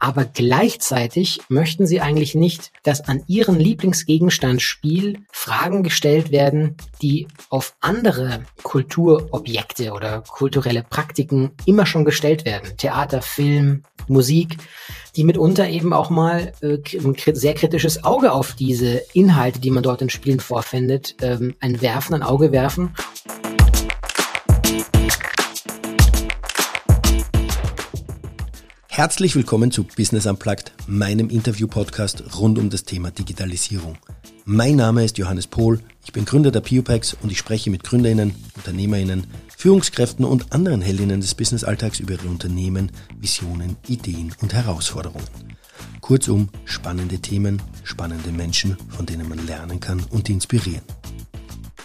aber gleichzeitig möchten sie eigentlich nicht, dass an ihren Lieblingsgegenstand Spiel Fragen gestellt werden, die auf andere Kulturobjekte oder kulturelle Praktiken immer schon gestellt werden. Theater, Film, Musik, die mitunter eben auch mal äh, ein sehr kritisches Auge auf diese Inhalte, die man dort in Spielen vorfindet, ähm, ein Werfen, ein Auge werfen. Herzlich willkommen zu Business Unplugged, meinem Interview-Podcast rund um das Thema Digitalisierung. Mein Name ist Johannes Pohl, ich bin Gründer der PioPax und ich spreche mit GründerInnen, UnternehmerInnen, Führungskräften und anderen Heldinnen des Businessalltags über ihre Unternehmen, Visionen, Ideen und Herausforderungen. Kurzum, spannende Themen, spannende Menschen, von denen man lernen kann und inspirieren.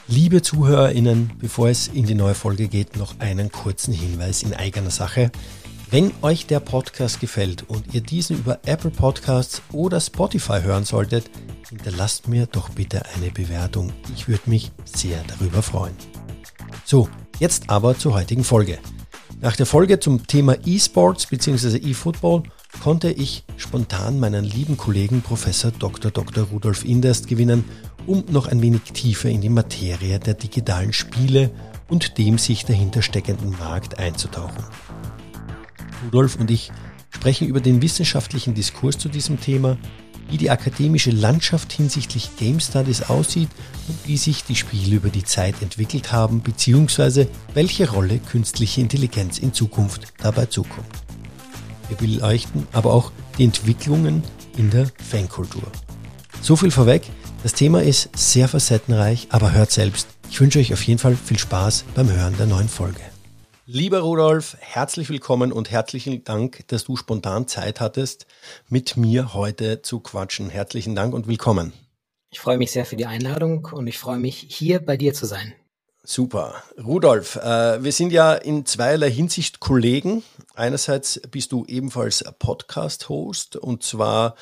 Liebe ZuhörerInnen, bevor es in die neue Folge geht, noch einen kurzen Hinweis in eigener Sache. Wenn euch der Podcast gefällt und ihr diesen über Apple Podcasts oder Spotify hören solltet, hinterlasst mir doch bitte eine Bewertung. Ich würde mich sehr darüber freuen. So, jetzt aber zur heutigen Folge. Nach der Folge zum Thema E-Sports bzw. E-Football konnte ich spontan meinen lieben Kollegen Professor Dr. Dr. Rudolf Inderst gewinnen, um noch ein wenig tiefer in die Materie der digitalen Spiele und dem sich dahinter steckenden Markt einzutauchen. Rudolf und ich sprechen über den wissenschaftlichen Diskurs zu diesem Thema, wie die akademische Landschaft hinsichtlich Game Studies aussieht und wie sich die Spiele über die Zeit entwickelt haben, beziehungsweise welche Rolle künstliche Intelligenz in Zukunft dabei zukommt. Wir beleuchten aber auch die Entwicklungen in der Fankultur. So viel vorweg, das Thema ist sehr facettenreich, aber hört selbst. Ich wünsche euch auf jeden Fall viel Spaß beim Hören der neuen Folge. Lieber Rudolf, herzlich willkommen und herzlichen Dank, dass du spontan Zeit hattest, mit mir heute zu quatschen. Herzlichen Dank und willkommen. Ich freue mich sehr für die Einladung und ich freue mich, hier bei dir zu sein. Super. Rudolf, äh, wir sind ja in zweierlei Hinsicht Kollegen. Einerseits bist du ebenfalls Podcast-Host und zwar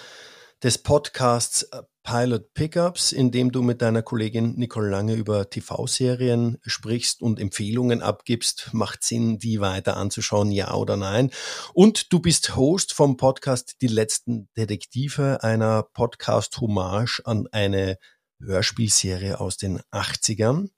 des Podcasts Pilot Pickups, in dem du mit deiner Kollegin Nicole Lange über TV-Serien sprichst und Empfehlungen abgibst. Macht Sinn, die weiter anzuschauen, ja oder nein? Und du bist Host vom Podcast Die letzten Detektive, einer Podcast-Hommage an eine Hörspielserie aus den 80ern.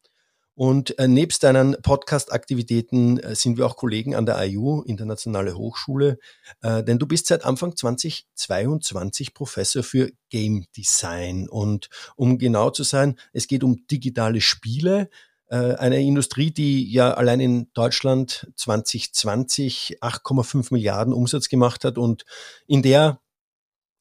Und äh, nebst deinen Podcast-Aktivitäten äh, sind wir auch Kollegen an der IU, Internationale Hochschule, äh, denn du bist seit Anfang 2022 Professor für Game Design. Und um genau zu sein, es geht um digitale Spiele, äh, eine Industrie, die ja allein in Deutschland 2020 8,5 Milliarden Umsatz gemacht hat und in der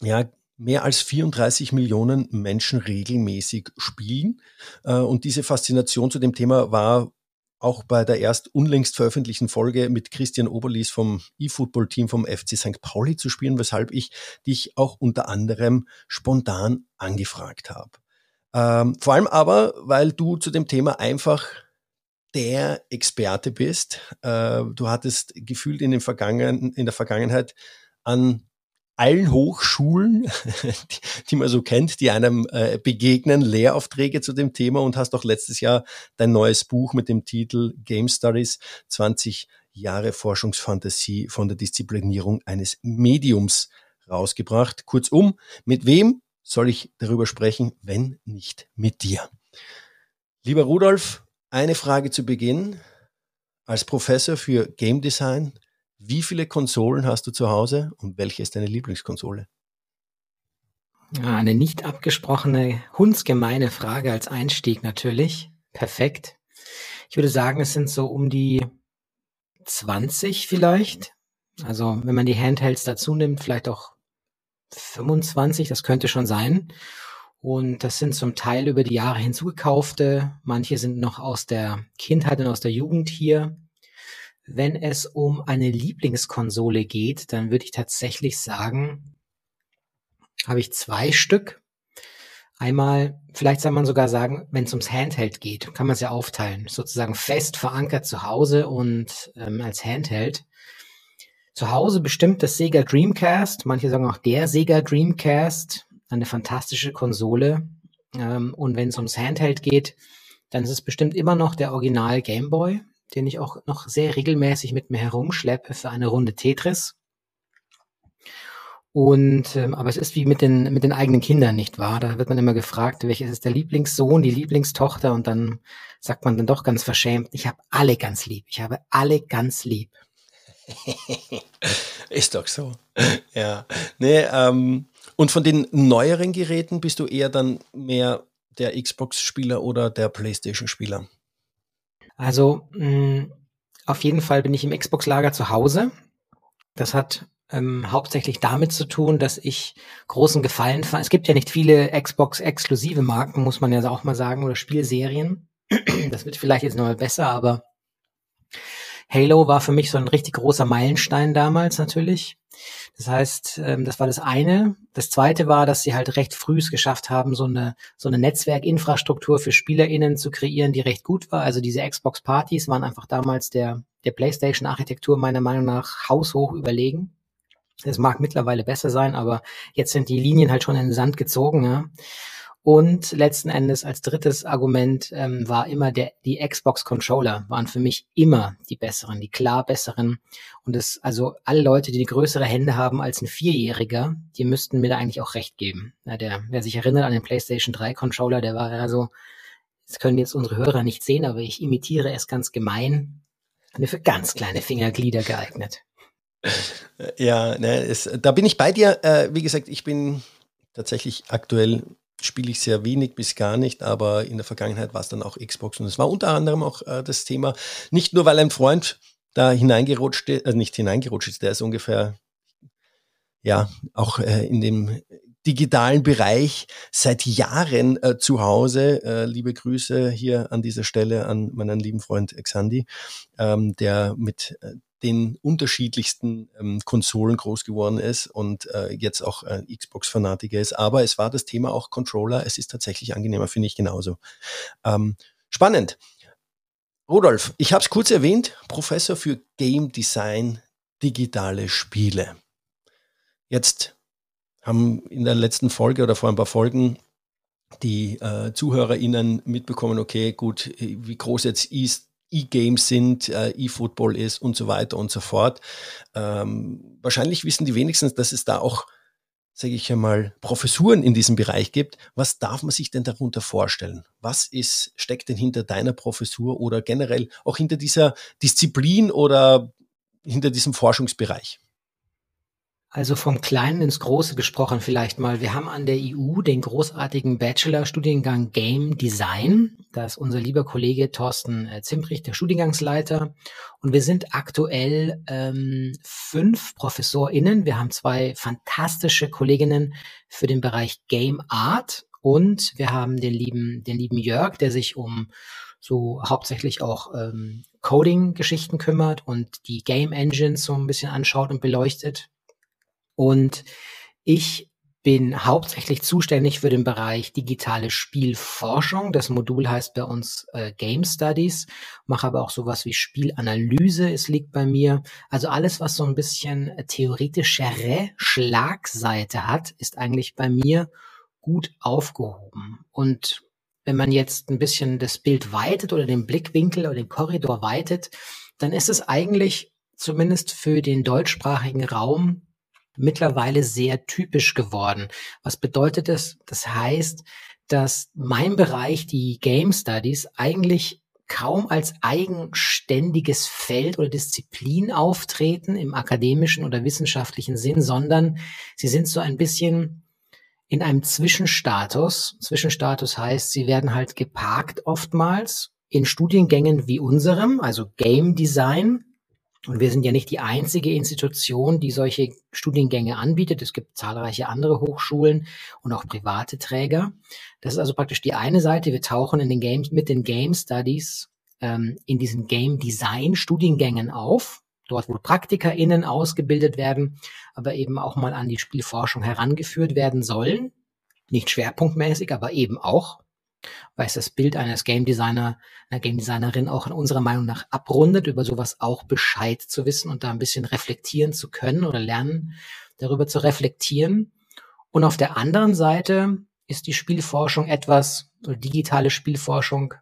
ja, mehr als 34 Millionen Menschen regelmäßig spielen. Äh, und diese Faszination zu dem Thema war auch bei der erst unlängst veröffentlichten Folge mit Christian Oberlies vom E-Football-Team vom FC St. Pauli zu spielen, weshalb ich dich auch unter anderem spontan angefragt habe. Ähm, vor allem aber, weil du zu dem Thema einfach der Experte bist. Äh, du hattest gefühlt in, den Vergangen, in der Vergangenheit an allen Hochschulen, die, man so kennt, die einem äh, begegnen, Lehraufträge zu dem Thema und hast auch letztes Jahr dein neues Buch mit dem Titel Game Studies 20 Jahre Forschungsfantasie von der Disziplinierung eines Mediums rausgebracht. Kurzum, mit wem soll ich darüber sprechen, wenn nicht mit dir? Lieber Rudolf, eine Frage zu Beginn. Als Professor für Game Design wie viele Konsolen hast du zu Hause und welche ist deine Lieblingskonsole? Eine nicht abgesprochene, hundsgemeine Frage als Einstieg natürlich. Perfekt. Ich würde sagen, es sind so um die 20 vielleicht. Also wenn man die Handhelds dazu nimmt, vielleicht auch 25, das könnte schon sein. Und das sind zum Teil über die Jahre hinzugekaufte. Manche sind noch aus der Kindheit und aus der Jugend hier. Wenn es um eine Lieblingskonsole geht, dann würde ich tatsächlich sagen, habe ich zwei Stück. Einmal, vielleicht soll man sogar sagen, wenn es ums Handheld geht, kann man es ja aufteilen. Sozusagen fest verankert zu Hause und ähm, als Handheld. Zu Hause bestimmt das Sega Dreamcast, manche sagen auch der Sega Dreamcast, eine fantastische Konsole. Ähm, und wenn es ums Handheld geht, dann ist es bestimmt immer noch der Original Game Boy, den ich auch noch sehr regelmäßig mit mir herumschleppe für eine Runde Tetris. Und ähm, aber es ist wie mit den mit den eigenen Kindern, nicht wahr? Da wird man immer gefragt, welches ist der Lieblingssohn, die Lieblingstochter, und dann sagt man dann doch ganz verschämt: Ich habe alle ganz lieb. Ich habe alle ganz lieb. ist doch so. Ja, nee. Ähm, und von den neueren Geräten bist du eher dann mehr der Xbox-Spieler oder der PlayStation-Spieler? Also mh, mm, auf jeden Fall bin ich im Xbox-Lager zu Hause. Das hat ähm, hauptsächlich damit zu tun, dass ich großen Gefallen fand. Es gibt ja nicht viele Xbox-exklusive Marken, muss man ja auch mal sagen, oder Spielserien. das wird vielleicht jetzt nochmal besser, aber Halo war für mich so ein richtig großer Meilenstein damals natürlich. Das heißt, ähm, das war das eine. Das zweite war, dass sie halt recht früh es geschafft haben, so eine, so eine Netzwerkinfrastruktur für SpielerInnen zu kreieren, die recht gut war. Also diese Xbox-Partys waren einfach damals der, der PlayStation-Architektur meiner Meinung nach haushoch überlegen. Es mag mittlerweile besser sein, aber jetzt sind die Linien halt schon in den Sand gezogen. Ja. Und letzten Endes als drittes Argument ähm, war immer der, die Xbox Controller waren für mich immer die besseren, die klar besseren. Und es, also alle Leute, die größere Hände haben als ein Vierjähriger, die müssten mir da eigentlich auch recht geben. Ja, der, wer sich erinnert an den PlayStation 3 Controller, der war ja so, das können jetzt unsere Hörer nicht sehen, aber ich imitiere es ganz gemein. Nur für ganz kleine Fingerglieder geeignet. Ja, ne, es, da bin ich bei dir. Äh, wie gesagt, ich bin tatsächlich aktuell spiele ich sehr wenig bis gar nicht, aber in der Vergangenheit war es dann auch Xbox und es war unter anderem auch äh, das Thema, nicht nur weil ein Freund da hineingerutscht ist, also nicht hineingerutscht ist, der ist ungefähr, ja, auch äh, in dem digitalen Bereich seit Jahren äh, zu Hause. Äh, liebe Grüße hier an dieser Stelle an meinen lieben Freund Xandi, ähm, der mit äh, den unterschiedlichsten ähm, Konsolen groß geworden ist und äh, jetzt auch äh, Xbox-Fanatiker ist. Aber es war das Thema auch Controller. Es ist tatsächlich angenehmer, finde ich genauso. Ähm, spannend. Rudolf, ich habe es kurz erwähnt, Professor für Game Design, digitale Spiele. Jetzt haben in der letzten Folge oder vor ein paar Folgen die äh, ZuhörerInnen mitbekommen, okay, gut, wie groß jetzt ist E-Games sind, äh, E-Football ist und so weiter und so fort. Ähm, wahrscheinlich wissen die wenigstens, dass es da auch, sage ich einmal, Professuren in diesem Bereich gibt. Was darf man sich denn darunter vorstellen? Was ist, steckt denn hinter deiner Professur oder generell auch hinter dieser Disziplin oder hinter diesem Forschungsbereich? Also vom Kleinen ins Große gesprochen vielleicht mal. Wir haben an der EU den großartigen Bachelor-Studiengang Game Design. Da ist unser lieber Kollege Thorsten äh, Zimprich, der Studiengangsleiter. Und wir sind aktuell ähm, fünf ProfessorInnen. Wir haben zwei fantastische Kolleginnen für den Bereich Game Art. Und wir haben den lieben, den lieben Jörg, der sich um so hauptsächlich auch ähm, Coding-Geschichten kümmert und die Game Engines so ein bisschen anschaut und beleuchtet. Und ich bin hauptsächlich zuständig für den Bereich digitale Spielforschung. Das Modul heißt bei uns äh, Game Studies, mache aber auch sowas wie Spielanalyse, es liegt bei mir. Also alles, was so ein bisschen theoretischere Schlagseite hat, ist eigentlich bei mir gut aufgehoben. Und wenn man jetzt ein bisschen das Bild weitet oder den Blickwinkel oder den Korridor weitet, dann ist es eigentlich zumindest für den deutschsprachigen Raum mittlerweile sehr typisch geworden. Was bedeutet das? Das heißt, dass mein Bereich, die Game Studies, eigentlich kaum als eigenständiges Feld oder Disziplin auftreten im akademischen oder wissenschaftlichen Sinn, sondern sie sind so ein bisschen in einem Zwischenstatus. Zwischenstatus heißt, sie werden halt geparkt oftmals in Studiengängen wie unserem, also Game Design, und wir sind ja nicht die einzige Institution, die solche Studiengänge anbietet. Es gibt zahlreiche andere Hochschulen und auch private Träger. Das ist also praktisch die eine Seite. Wir tauchen in den Games mit den Game Studies ähm, in diesen Game Design Studiengängen auf. Dort, wo PraktikerInnen ausgebildet werden, aber eben auch mal an die Spielforschung herangeführt werden sollen. Nicht schwerpunktmäßig, aber eben auch weil es das Bild eines Game Designer, einer Game Designerin auch in unserer Meinung nach abrundet, über sowas auch Bescheid zu wissen und da ein bisschen reflektieren zu können oder lernen, darüber zu reflektieren. Und auf der anderen Seite ist die Spielforschung etwas, oder digitale Spielforschung,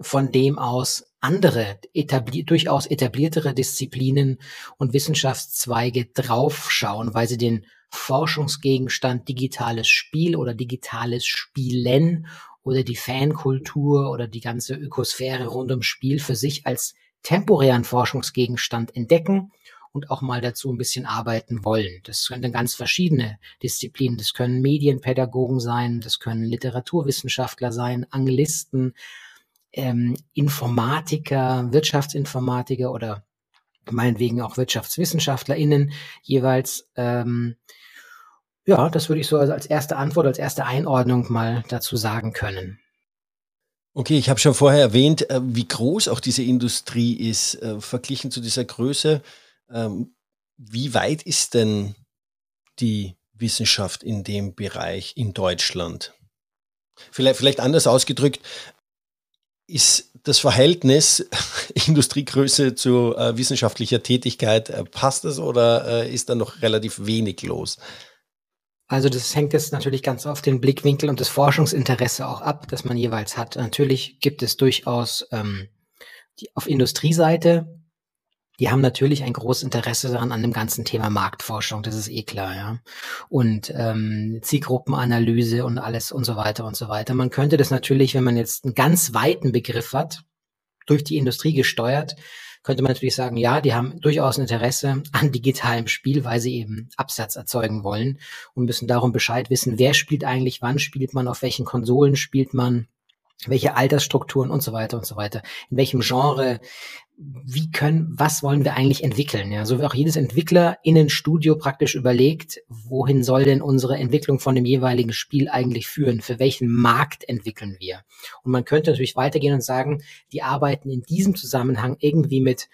von dem aus andere etabli durchaus etabliertere Disziplinen und Wissenschaftszweige draufschauen, weil sie den Forschungsgegenstand digitales Spiel oder digitales Spielen oder die Fankultur oder die ganze Ökosphäre rund ums Spiel für sich als temporären Forschungsgegenstand entdecken und auch mal dazu ein bisschen arbeiten wollen. Das können ganz verschiedene Disziplinen. Das können Medienpädagogen sein, das können Literaturwissenschaftler sein, Anglisten, ähm, Informatiker, Wirtschaftsinformatiker oder meinetwegen auch WirtschaftswissenschaftlerInnen jeweils. Ähm, ja, das würde ich so als erste Antwort, als erste Einordnung mal dazu sagen können. Okay, ich habe schon vorher erwähnt, äh, wie groß auch diese Industrie ist, äh, verglichen zu dieser Größe. Ähm, wie weit ist denn die Wissenschaft in dem Bereich in Deutschland? Vielleicht, vielleicht anders ausgedrückt, ist das Verhältnis Industriegröße zu äh, wissenschaftlicher Tätigkeit, passt das oder ist da noch relativ wenig los? Also das hängt jetzt natürlich ganz auf den Blickwinkel und das Forschungsinteresse auch ab, das man jeweils hat. Natürlich gibt es durchaus ähm, die, auf Industrieseite die haben natürlich ein großes Interesse daran an dem ganzen Thema Marktforschung, das ist eh klar, ja. Und ähm, Zielgruppenanalyse und alles und so weiter und so weiter. Man könnte das natürlich, wenn man jetzt einen ganz weiten Begriff hat, durch die Industrie gesteuert, könnte man natürlich sagen, ja, die haben durchaus ein Interesse an digitalem Spiel, weil sie eben Absatz erzeugen wollen und müssen darum Bescheid wissen, wer spielt eigentlich, wann spielt man, auf welchen Konsolen spielt man, welche Altersstrukturen und so weiter und so weiter, in welchem Genre, wie können, was wollen wir eigentlich entwickeln? Ja, so wie auch jedes Entwickler in ein Studio praktisch überlegt, wohin soll denn unsere Entwicklung von dem jeweiligen Spiel eigentlich führen? Für welchen Markt entwickeln wir? Und man könnte natürlich weitergehen und sagen, die arbeiten in diesem Zusammenhang irgendwie mit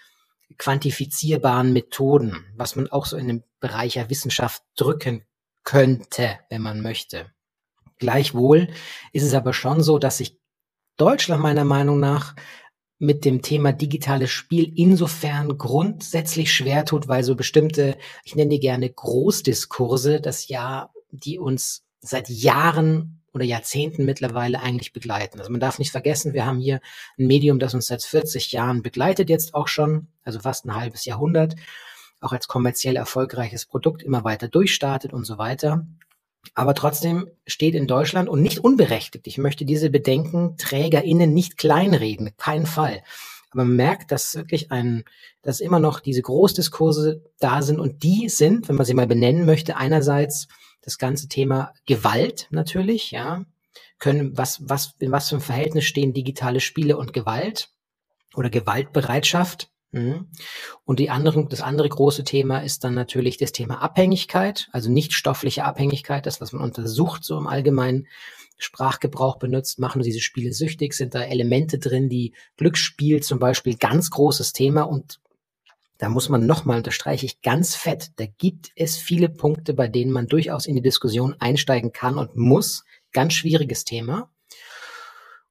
quantifizierbaren Methoden, was man auch so in dem Bereich der Wissenschaft drücken könnte, wenn man möchte. Gleichwohl ist es aber schon so, dass sich Deutschland meiner Meinung nach mit dem Thema digitales Spiel insofern grundsätzlich schwer tut, weil so bestimmte, ich nenne die gerne Großdiskurse, das ja, die uns seit Jahren oder Jahrzehnten mittlerweile eigentlich begleiten. Also man darf nicht vergessen, wir haben hier ein Medium, das uns seit 40 Jahren begleitet, jetzt auch schon, also fast ein halbes Jahrhundert, auch als kommerziell erfolgreiches Produkt immer weiter durchstartet und so weiter aber trotzdem steht in Deutschland und nicht unberechtigt. Ich möchte diese BedenkenträgerInnen nicht kleinreden, kein Fall. Aber man merkt, dass wirklich ein, dass immer noch diese Großdiskurse da sind und die sind, wenn man sie mal benennen möchte, einerseits das ganze Thema Gewalt natürlich, ja, können, was, was, in was für einem Verhältnis stehen digitale Spiele und Gewalt oder Gewaltbereitschaft. Mhm. Und die anderen, das andere große Thema ist dann natürlich das Thema Abhängigkeit, also nicht stoffliche Abhängigkeit, das, was man untersucht, so im allgemeinen Sprachgebrauch benutzt, machen diese Spiele süchtig, sind da Elemente drin, die Glücksspiel zum Beispiel ganz großes Thema und da muss man nochmal, unterstreiche ich ganz fett, da gibt es viele Punkte, bei denen man durchaus in die Diskussion einsteigen kann und muss. Ganz schwieriges Thema.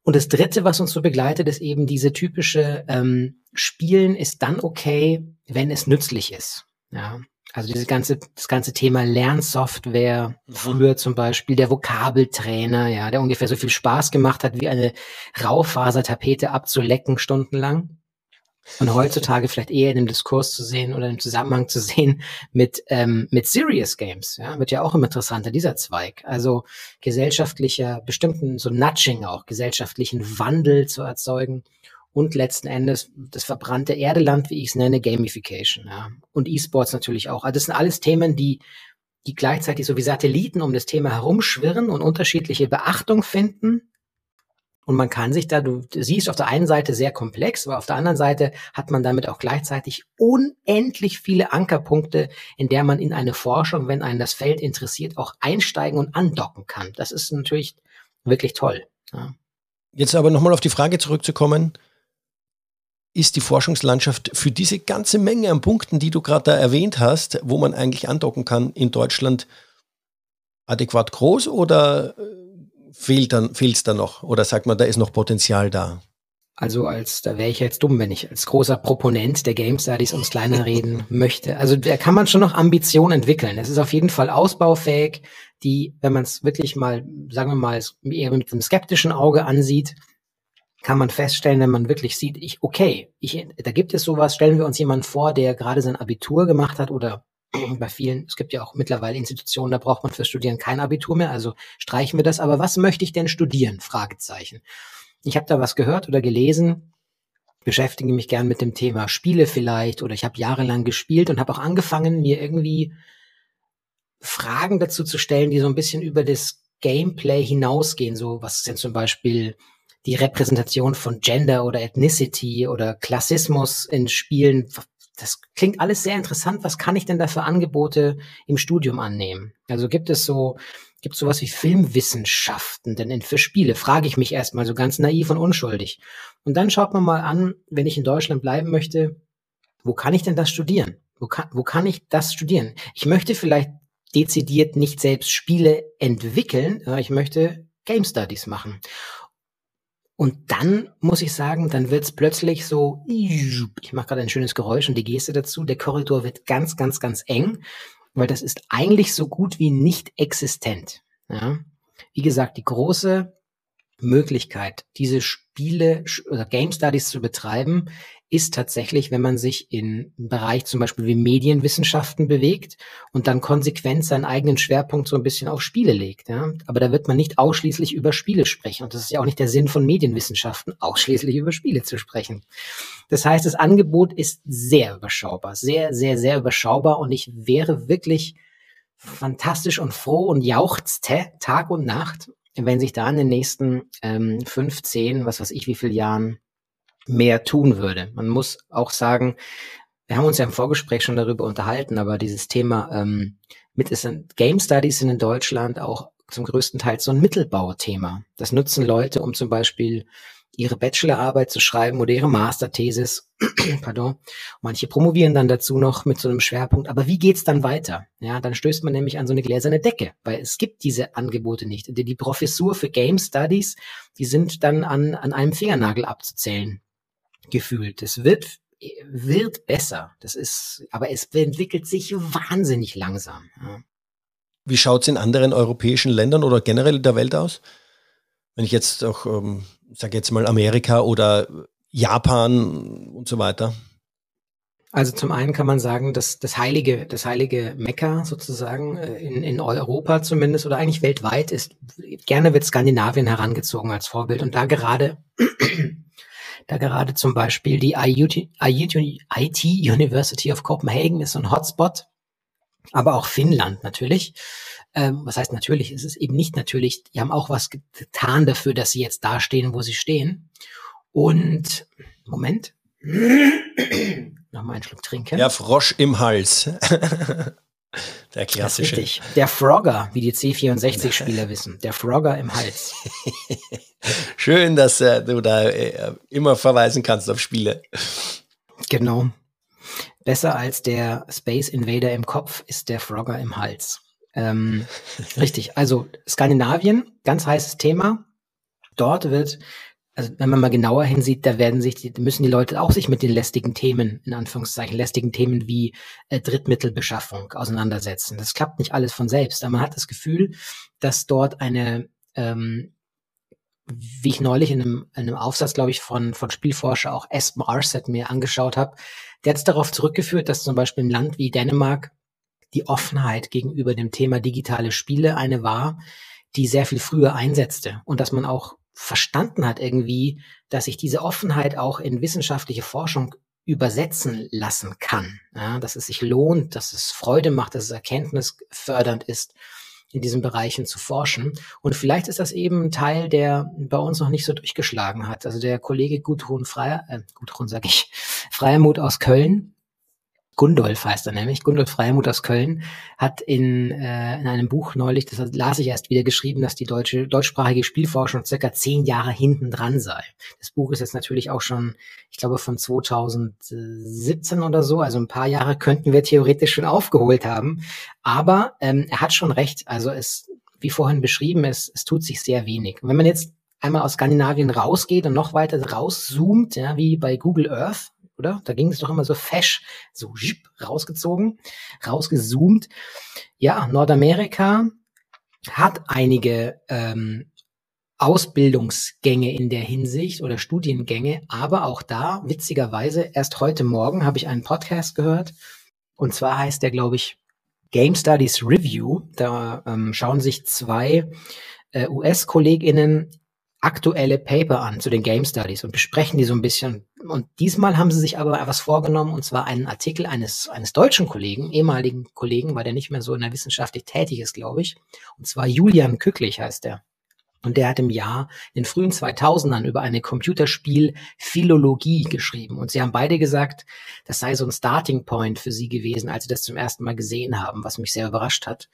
Und das Dritte, was uns so begleitet, ist eben diese typische ähm, Spielen ist dann okay, wenn es nützlich ist. Ja, also dieses ganze, das ganze Thema Lernsoftware, mhm. früher zum Beispiel der Vokabeltrainer, ja, der ungefähr so viel Spaß gemacht hat, wie eine Raufasertapete abzulecken stundenlang. Und heutzutage vielleicht eher in einem Diskurs zu sehen oder im Zusammenhang zu sehen mit, ähm, mit Serious Games. Ja, wird ja auch immer interessanter, dieser Zweig. Also gesellschaftlicher, bestimmten, so Nudging auch, gesellschaftlichen Wandel zu erzeugen und letzten Endes das verbrannte Erdeland, wie ich es nenne, Gamification. Ja. Und E-Sports natürlich auch. Also das sind alles Themen, die, die gleichzeitig so wie Satelliten um das Thema herumschwirren und unterschiedliche Beachtung finden und man kann sich da, du siehst auf der einen Seite sehr komplex, aber auf der anderen Seite hat man damit auch gleichzeitig unendlich viele Ankerpunkte, in der man in eine Forschung, wenn einen das Feld interessiert, auch einsteigen und andocken kann. Das ist natürlich wirklich toll. Ja. Jetzt aber nochmal auf die Frage zurückzukommen. Ist die Forschungslandschaft für diese ganze Menge an Punkten, die du gerade da erwähnt hast, wo man eigentlich andocken kann, in Deutschland adäquat groß oder äh, fehlt dann fehlt's da noch oder sagt man, da ist noch Potenzial da? Also als, da wäre ich jetzt dumm, wenn ich als großer Proponent der Games Studies ums Kleine reden möchte. Also da kann man schon noch Ambitionen entwickeln. Es ist auf jeden Fall ausbaufähig, die, wenn man es wirklich mal, sagen wir mal, eher mit einem skeptischen Auge ansieht, kann man feststellen, wenn man wirklich sieht, ich, okay, ich, da gibt es sowas, stellen wir uns jemanden vor, der gerade sein Abitur gemacht hat oder bei vielen, es gibt ja auch mittlerweile Institutionen, da braucht man fürs Studieren kein Abitur mehr, also streichen wir das. Aber was möchte ich denn studieren? Fragezeichen. Ich habe da was gehört oder gelesen, beschäftige mich gern mit dem Thema Spiele vielleicht oder ich habe jahrelang gespielt und habe auch angefangen, mir irgendwie Fragen dazu zu stellen, die so ein bisschen über das Gameplay hinausgehen. So, was sind zum Beispiel die Repräsentation von Gender oder Ethnicity oder Klassismus in Spielen. Das klingt alles sehr interessant. Was kann ich denn da für Angebote im Studium annehmen? Also gibt es so, gibt es sowas wie Filmwissenschaften denn für Spiele? Frage ich mich erstmal so ganz naiv und unschuldig. Und dann schaut man mal an, wenn ich in Deutschland bleiben möchte, wo kann ich denn das studieren? Wo kann, wo kann ich das studieren? Ich möchte vielleicht dezidiert nicht selbst Spiele entwickeln, ich möchte Game Studies machen. Und dann muss ich sagen, dann wird's plötzlich so, ich mache gerade ein schönes Geräusch und die Geste dazu, der Korridor wird ganz, ganz, ganz eng, weil das ist eigentlich so gut wie nicht existent. Ja? Wie gesagt, die große Möglichkeit, diese Spiele oder Game Studies zu betreiben, ist tatsächlich, wenn man sich in einem Bereich zum Beispiel wie Medienwissenschaften bewegt und dann konsequent seinen eigenen Schwerpunkt so ein bisschen auf Spiele legt. Ja? Aber da wird man nicht ausschließlich über Spiele sprechen. Und das ist ja auch nicht der Sinn von Medienwissenschaften, ausschließlich über Spiele zu sprechen. Das heißt, das Angebot ist sehr überschaubar, sehr, sehr, sehr überschaubar. Und ich wäre wirklich fantastisch und froh und jauchzte Tag und Nacht, wenn sich da in den nächsten ähm, 15, was weiß ich, wie viele Jahren mehr tun würde. Man muss auch sagen, wir haben uns ja im Vorgespräch schon darüber unterhalten, aber dieses Thema ähm, mit ist Game Studies sind in Deutschland auch zum größten Teil so ein Mittelbauthema. Das nutzen Leute, um zum Beispiel ihre Bachelorarbeit zu schreiben oder ihre Masterthesis. Pardon. Manche promovieren dann dazu noch mit so einem Schwerpunkt. Aber wie geht's dann weiter? Ja, dann stößt man nämlich an so eine gläserne Decke, weil es gibt diese Angebote nicht. Die, die Professur für Game Studies, die sind dann an, an einem Fingernagel abzuzählen gefühlt. Es wird wird besser. Das ist, aber es entwickelt sich wahnsinnig langsam. Ja. Wie schaut's in anderen europäischen Ländern oder generell in der Welt aus? Wenn ich jetzt auch, ähm, sage jetzt mal Amerika oder Japan und so weiter. Also zum einen kann man sagen, dass das heilige, das heilige Mekka sozusagen äh, in, in Europa zumindest oder eigentlich weltweit ist, gerne wird Skandinavien herangezogen als Vorbild und da gerade da gerade zum Beispiel die IT University of Copenhagen ist so ein Hotspot, aber auch Finnland natürlich. Ähm, was heißt natürlich? Es ist eben nicht natürlich. Die haben auch was getan dafür, dass sie jetzt da stehen, wo sie stehen. Und Moment. Nochmal einen Schluck trinken. Ja, Frosch im Hals. Der klassische. Richtig. Der Frogger, wie die C64-Spieler wissen. Der Frogger im Hals. Schön, dass äh, du da äh, immer verweisen kannst auf Spiele. Genau. Besser als der Space Invader im Kopf ist der Frogger im Hals. Ähm, richtig. Also Skandinavien, ganz heißes Thema. Dort wird also wenn man mal genauer hinsieht, da werden sich, die, müssen die Leute auch sich mit den lästigen Themen, in Anführungszeichen, lästigen Themen wie äh, Drittmittelbeschaffung auseinandersetzen. Das klappt nicht alles von selbst, aber man hat das Gefühl, dass dort eine, ähm, wie ich neulich in einem, in einem Aufsatz, glaube ich, von, von Spielforscher auch S. Marset mir angeschaut habe, der hat es darauf zurückgeführt, dass zum Beispiel im Land wie Dänemark die Offenheit gegenüber dem Thema digitale Spiele eine war, die sehr viel früher einsetzte und dass man auch verstanden hat irgendwie, dass sich diese Offenheit auch in wissenschaftliche Forschung übersetzen lassen kann. Ja, dass es sich lohnt, dass es Freude macht, dass es erkenntnisfördernd ist, in diesen Bereichen zu forschen. Und vielleicht ist das eben ein Teil, der bei uns noch nicht so durchgeschlagen hat. Also der Kollege Gudrun Freier, äh, Gudrun sage ich, Freiermut aus Köln, Gundolf heißt er nämlich, Gundolf Freimuth aus Köln, hat in, äh, in einem Buch neulich, das las ich erst wieder geschrieben, dass die deutsche, deutschsprachige Spielforschung circa zehn Jahre hinten dran sei. Das Buch ist jetzt natürlich auch schon, ich glaube, von 2017 oder so, also ein paar Jahre könnten wir theoretisch schon aufgeholt haben. Aber ähm, er hat schon recht, also es, wie vorhin beschrieben, es, es tut sich sehr wenig. Und wenn man jetzt einmal aus Skandinavien rausgeht und noch weiter rauszoomt, ja, wie bei Google Earth, oder? Da ging es doch immer so fesch, so rausgezogen, rausgezoomt. Ja, Nordamerika hat einige ähm, Ausbildungsgänge in der Hinsicht oder Studiengänge, aber auch da, witzigerweise, erst heute Morgen habe ich einen Podcast gehört und zwar heißt der, glaube ich, Game Studies Review. Da ähm, schauen sich zwei äh, US-KollegInnen aktuelle Paper an zu den Game Studies und besprechen die so ein bisschen. Und diesmal haben sie sich aber was vorgenommen, und zwar einen Artikel eines, eines deutschen Kollegen, ehemaligen Kollegen, weil der nicht mehr so in der Wissenschaftlich tätig ist, glaube ich. Und zwar Julian Kücklich heißt der. Und der hat im Jahr, in den frühen 2000ern über eine Computerspiel-Philologie geschrieben. Und sie haben beide gesagt, das sei so ein Starting Point für sie gewesen, als sie das zum ersten Mal gesehen haben, was mich sehr überrascht hat.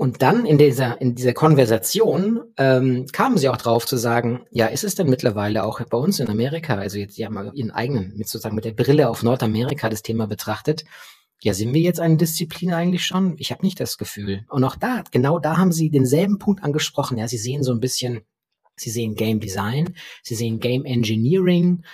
Und dann in dieser, in dieser Konversation ähm, kamen sie auch drauf zu sagen, ja, ist es denn mittlerweile auch bei uns in Amerika, also jetzt ja mal ihren eigenen, mit sozusagen mit der Brille auf Nordamerika das Thema betrachtet, ja, sind wir jetzt eine Disziplin eigentlich schon? Ich habe nicht das Gefühl. Und auch da, genau da haben sie denselben Punkt angesprochen. Ja, sie sehen so ein bisschen, sie sehen Game Design, sie sehen Game Engineering,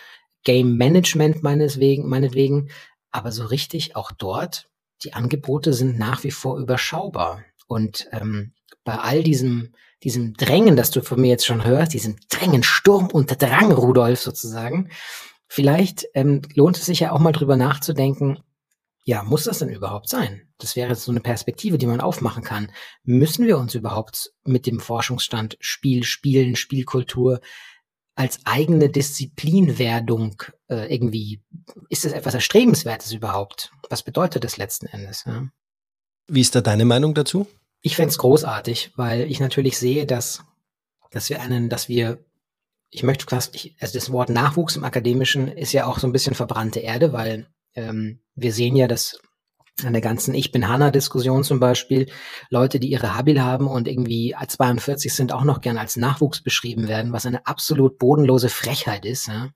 Game Management meineswegen, meinetwegen, aber so richtig auch dort, die Angebote sind nach wie vor überschaubar. Und ähm, bei all diesem, diesem Drängen, das du von mir jetzt schon hörst, diesem Drängen, Sturm und Drang, Rudolf sozusagen, vielleicht ähm, lohnt es sich ja auch mal drüber nachzudenken, ja, muss das denn überhaupt sein? Das wäre so eine Perspektive, die man aufmachen kann. Müssen wir uns überhaupt mit dem Forschungsstand Spiel, Spielen, Spielkultur als eigene Disziplinwerdung äh, irgendwie, ist das etwas Erstrebenswertes überhaupt? Was bedeutet das letzten Endes? Ja? Wie ist da deine Meinung dazu? Ich fände es großartig, weil ich natürlich sehe, dass, dass wir einen, dass wir, ich möchte fast, ich, also das Wort Nachwuchs im Akademischen ist ja auch so ein bisschen verbrannte Erde, weil ähm, wir sehen ja, dass an der ganzen Ich bin Hanna-Diskussion zum Beispiel, Leute, die ihre Habil haben und irgendwie als 42 sind, auch noch gern als Nachwuchs beschrieben werden, was eine absolut bodenlose Frechheit ist. Ja?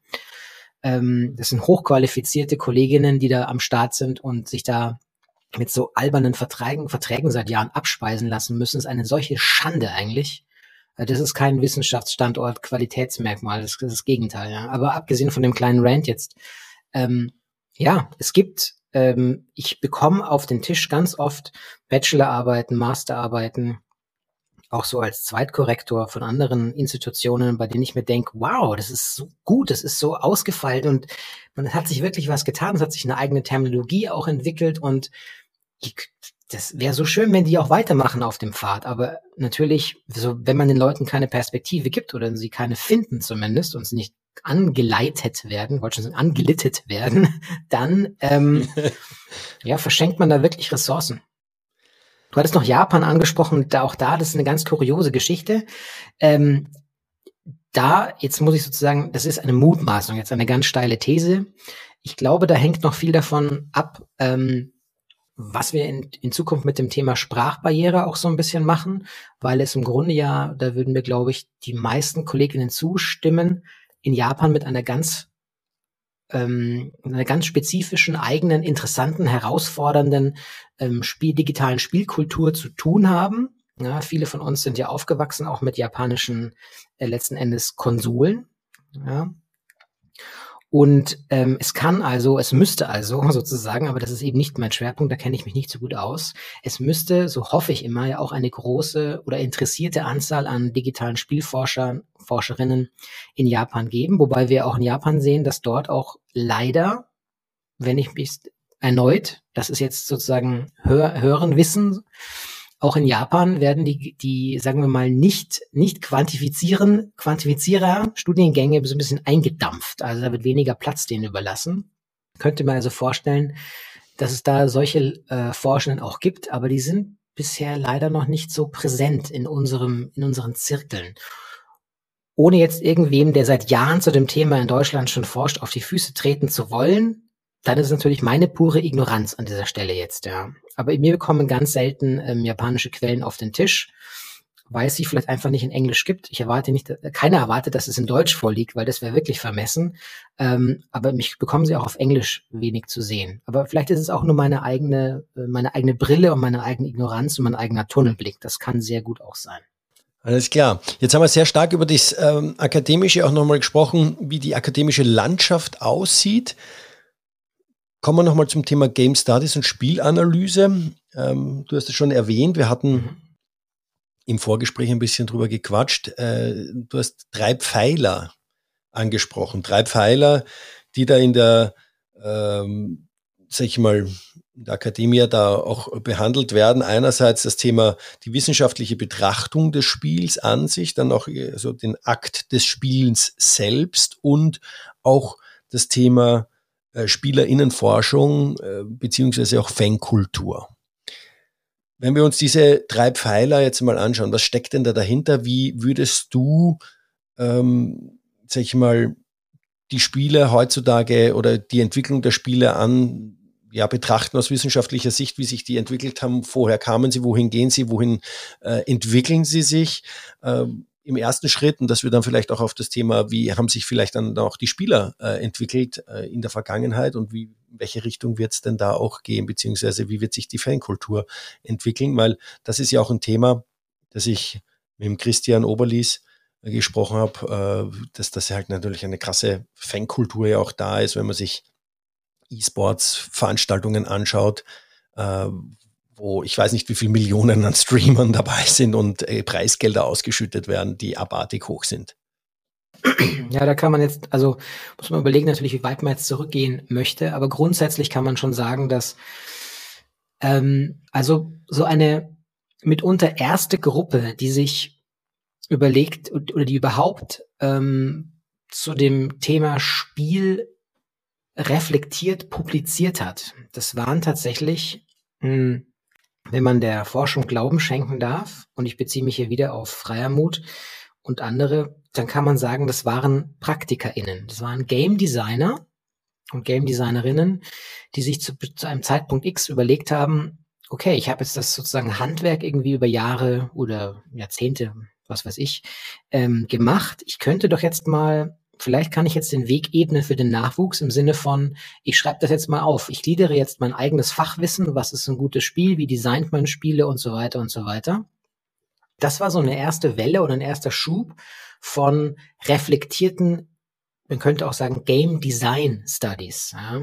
Ähm, das sind hochqualifizierte Kolleginnen, die da am Start sind und sich da mit so albernen Verträgen, Verträgen seit Jahren abspeisen lassen müssen, ist eine solche Schande eigentlich. Äh, das ist kein Wissenschaftsstandort, Qualitätsmerkmal, das ist das Gegenteil. Ja. Aber abgesehen von dem kleinen Rant jetzt, ähm, ja, es gibt, ähm, ich bekomme auf den Tisch ganz oft Bachelorarbeiten, Masterarbeiten, auch so als Zweitkorrektor von anderen Institutionen, bei denen ich mir denke, wow, das ist so gut, das ist so ausgefeilt und man hat sich wirklich was getan, es hat sich eine eigene Terminologie auch entwickelt und das wäre so schön, wenn die auch weitermachen auf dem Pfad. Aber natürlich, so, wenn man den Leuten keine Perspektive gibt oder sie keine finden zumindest und sie nicht angeleitet werden, wollte schon sagen, angelittet werden, dann ähm, ja, verschenkt man da wirklich Ressourcen. Du hattest noch Japan angesprochen, da auch da, das ist eine ganz kuriose Geschichte. Ähm, da, jetzt muss ich sozusagen, das ist eine Mutmaßung, jetzt eine ganz steile These. Ich glaube, da hängt noch viel davon ab, ähm, was wir in, in Zukunft mit dem Thema Sprachbarriere auch so ein bisschen machen, weil es im Grunde ja, da würden wir, glaube ich, die meisten Kolleginnen zustimmen, in Japan mit einer ganz ähm, einer ganz spezifischen, eigenen, interessanten, herausfordernden ähm, Spiel, digitalen Spielkultur zu tun haben. Ja, viele von uns sind ja aufgewachsen auch mit japanischen äh, letzten Endes Konsolen. Ja. Und ähm, es kann also, es müsste also sozusagen, aber das ist eben nicht mein Schwerpunkt, da kenne ich mich nicht so gut aus. Es müsste, so hoffe ich immer, ja auch eine große oder interessierte Anzahl an digitalen Spielforschern, Forscherinnen in Japan geben, wobei wir auch in Japan sehen, dass dort auch leider, wenn ich mich erneut, das ist jetzt sozusagen Hör, Hören, Wissen, auch in Japan werden die, die, sagen wir mal, nicht, nicht quantifizieren, Quantifizierer Studiengänge so ein bisschen eingedampft. Also da wird weniger Platz denen überlassen. Könnte man also vorstellen, dass es da solche äh, Forschenden auch gibt, aber die sind bisher leider noch nicht so präsent in unserem, in unseren Zirkeln. Ohne jetzt irgendwem, der seit Jahren zu dem Thema in Deutschland schon forscht, auf die Füße treten zu wollen, dann ist es natürlich meine pure Ignoranz an dieser Stelle jetzt, ja. Aber mir kommen ganz selten ähm, japanische Quellen auf den Tisch, weil es sie vielleicht einfach nicht in Englisch gibt. Ich erwarte nicht, äh, keiner erwartet, dass es in Deutsch vorliegt, weil das wäre wirklich vermessen. Ähm, aber mich bekommen sie auch auf Englisch wenig zu sehen. Aber vielleicht ist es auch nur meine eigene, äh, meine eigene Brille und meine eigene Ignoranz und mein eigener Tunnelblick. Das kann sehr gut auch sein. Alles klar. Jetzt haben wir sehr stark über das ähm, Akademische auch nochmal gesprochen, wie die akademische Landschaft aussieht. Kommen wir nochmal zum Thema Game Studies und Spielanalyse. Ähm, du hast es schon erwähnt, wir hatten im Vorgespräch ein bisschen drüber gequatscht. Äh, du hast drei Pfeiler angesprochen. Drei Pfeiler, die da in der, ähm, sag ich mal, in der Akademie da auch behandelt werden. Einerseits das Thema die wissenschaftliche Betrachtung des Spiels an sich, dann auch äh, so den Akt des Spielens selbst und auch das Thema Spielerinnenforschung äh, beziehungsweise auch Fankultur. Wenn wir uns diese drei Pfeiler jetzt mal anschauen, was steckt denn da dahinter? Wie würdest du, ähm, sag ich mal, die Spiele heutzutage oder die Entwicklung der Spiele an ja, betrachten aus wissenschaftlicher Sicht, wie sich die entwickelt haben. Vorher kamen sie, wohin gehen sie, wohin äh, entwickeln sie sich ähm, im ersten Schritt und dass wir dann vielleicht auch auf das Thema, wie haben sich vielleicht dann auch die Spieler äh, entwickelt äh, in der Vergangenheit und wie, welche Richtung wird es denn da auch gehen, beziehungsweise wie wird sich die Fankultur entwickeln, weil das ist ja auch ein Thema, das ich mit dem Christian Oberlies äh, gesprochen habe, äh, dass das halt natürlich eine krasse Fankultur ja auch da ist, wenn man sich E-Sports-Veranstaltungen anschaut, äh, wo ich weiß nicht, wie viele Millionen an Streamern dabei sind und äh, Preisgelder ausgeschüttet werden, die abartig hoch sind. Ja, da kann man jetzt, also muss man überlegen natürlich, wie weit man jetzt zurückgehen möchte, aber grundsätzlich kann man schon sagen, dass ähm, also so eine mitunter erste Gruppe, die sich überlegt oder die überhaupt ähm, zu dem Thema Spiel reflektiert publiziert hat. Das waren tatsächlich, hm, wenn man der Forschung Glauben schenken darf, und ich beziehe mich hier wieder auf Freiermut und andere, dann kann man sagen, das waren PraktikerInnen. Das waren Game Designer und Game Designerinnen, die sich zu, zu einem Zeitpunkt X überlegt haben, okay, ich habe jetzt das sozusagen Handwerk irgendwie über Jahre oder Jahrzehnte, was weiß ich, ähm, gemacht. Ich könnte doch jetzt mal vielleicht kann ich jetzt den Weg ebnen für den Nachwuchs im Sinne von, ich schreibe das jetzt mal auf. Ich gliedere jetzt mein eigenes Fachwissen, was ist ein gutes Spiel, wie designt man Spiele und so weiter und so weiter. Das war so eine erste Welle oder ein erster Schub von reflektierten, man könnte auch sagen, Game Design Studies. Ja.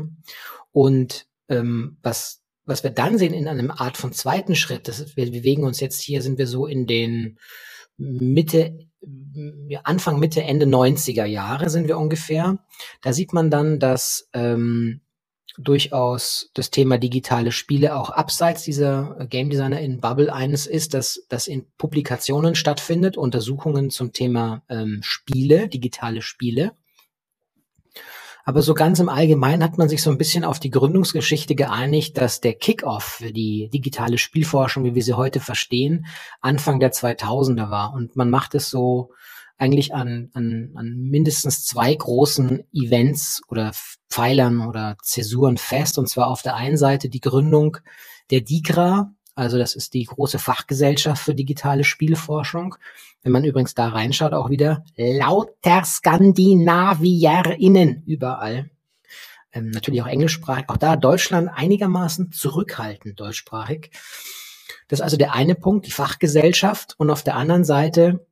Und ähm, was, was wir dann sehen in einem Art von zweiten Schritt, das wir bewegen uns jetzt hier, sind wir so in den Mitte, Anfang, Mitte, Ende 90er Jahre sind wir ungefähr. Da sieht man dann, dass ähm, durchaus das Thema digitale Spiele auch abseits dieser Game Designer in Bubble eines ist, dass das in Publikationen stattfindet, Untersuchungen zum Thema ähm, Spiele, digitale Spiele. Aber so ganz im Allgemeinen hat man sich so ein bisschen auf die Gründungsgeschichte geeinigt, dass der Kickoff für die digitale Spielforschung, wie wir sie heute verstehen, Anfang der 2000er war. Und man macht es so eigentlich an, an, an mindestens zwei großen Events oder Pfeilern oder Zäsuren fest. Und zwar auf der einen Seite die Gründung der DIGRA, also das ist die große Fachgesellschaft für digitale Spielforschung. Wenn man übrigens da reinschaut, auch wieder lauter SkandinavierInnen überall. Ähm, natürlich auch englischsprachig. Auch da Deutschland einigermaßen zurückhaltend deutschsprachig. Das ist also der eine Punkt, die Fachgesellschaft. Und auf der anderen Seite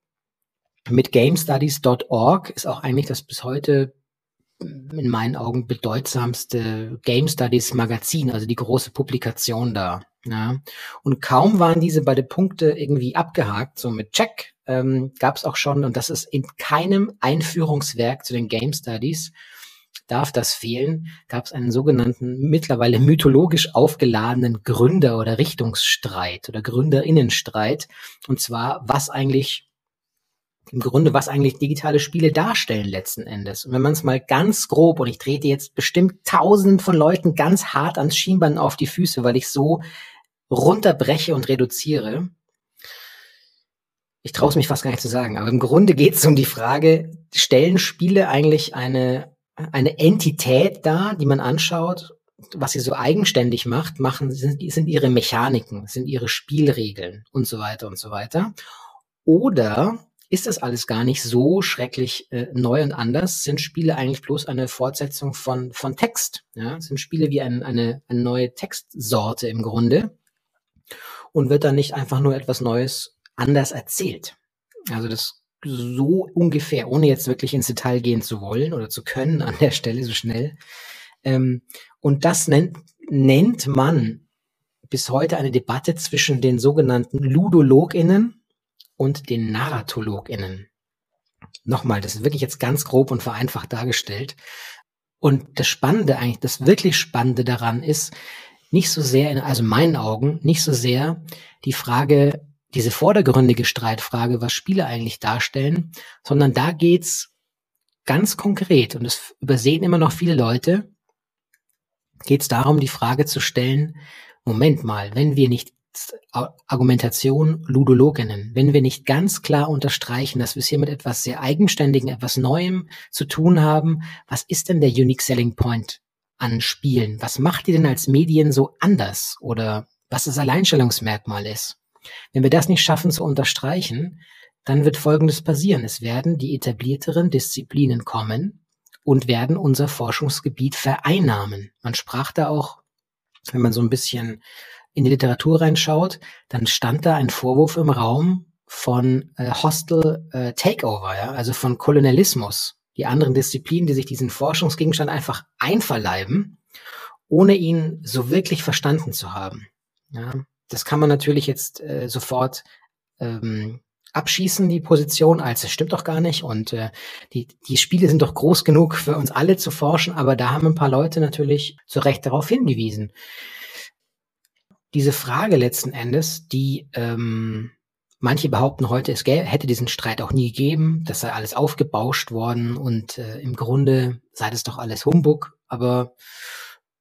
mit GameStudies.org ist auch eigentlich das bis heute in meinen Augen bedeutsamste Game Studies Magazin, also die große Publikation da. Ja. Und kaum waren diese beide Punkte irgendwie abgehakt, so mit Check, ähm, gab es auch schon, und das ist in keinem Einführungswerk zu den Game Studies, darf das fehlen, gab es einen sogenannten mittlerweile mythologisch aufgeladenen Gründer- oder Richtungsstreit oder Gründerinnenstreit. Und zwar, was eigentlich im Grunde, was eigentlich digitale Spiele darstellen letzten Endes. Und wenn man es mal ganz grob, und ich trete jetzt bestimmt tausenden von Leuten ganz hart ans Schienbein auf die Füße, weil ich so runterbreche und reduziere. Ich traue es mich fast gar nicht zu sagen, aber im Grunde geht es um die Frage, stellen Spiele eigentlich eine, eine Entität dar, die man anschaut, was sie so eigenständig macht, machen, sind, sind ihre Mechaniken, sind ihre Spielregeln und so weiter und so weiter. Oder ist das alles gar nicht so schrecklich äh, neu und anders, sind Spiele eigentlich bloß eine Fortsetzung von, von Text. Ja? Sind Spiele wie ein, eine, eine neue Textsorte im Grunde und wird dann nicht einfach nur etwas Neues anders erzählt. Also das so ungefähr, ohne jetzt wirklich ins Detail gehen zu wollen oder zu können an der Stelle so schnell. Ähm, und das nennt, nennt man bis heute eine Debatte zwischen den sogenannten LudologInnen und den NarratologInnen. Nochmal, das ist wirklich jetzt ganz grob und vereinfacht dargestellt. Und das Spannende eigentlich, das wirklich Spannende daran ist, nicht so sehr, in, also in meinen Augen, nicht so sehr die Frage, diese vordergründige Streitfrage, was Spiele eigentlich darstellen, sondern da geht's ganz konkret, und das übersehen immer noch viele Leute, geht's darum, die Frage zu stellen, Moment mal, wenn wir nicht Argumentation Ludologinnen, wenn wir nicht ganz klar unterstreichen, dass wir es hier mit etwas sehr Eigenständigem, etwas Neuem zu tun haben, was ist denn der Unique Selling Point an Spielen? Was macht ihr denn als Medien so anders? Oder was das Alleinstellungsmerkmal ist? Wenn wir das nicht schaffen zu unterstreichen, dann wird Folgendes passieren. Es werden die etablierteren Disziplinen kommen und werden unser Forschungsgebiet vereinnahmen. Man sprach da auch, wenn man so ein bisschen in die Literatur reinschaut, dann stand da ein Vorwurf im Raum von äh, Hostile äh, Takeover, ja, also von Kolonialismus. Die anderen Disziplinen, die sich diesen Forschungsgegenstand einfach einverleiben, ohne ihn so wirklich verstanden zu haben. Ja, das kann man natürlich jetzt äh, sofort ähm, abschießen, die Position, als es stimmt doch gar nicht. Und äh, die, die Spiele sind doch groß genug für uns alle zu forschen, aber da haben ein paar Leute natürlich zu Recht darauf hingewiesen. Diese Frage letzten Endes, die ähm, manche behaupten heute, es hätte diesen Streit auch nie gegeben, das sei alles aufgebauscht worden und äh, im Grunde sei das doch alles Humbug, aber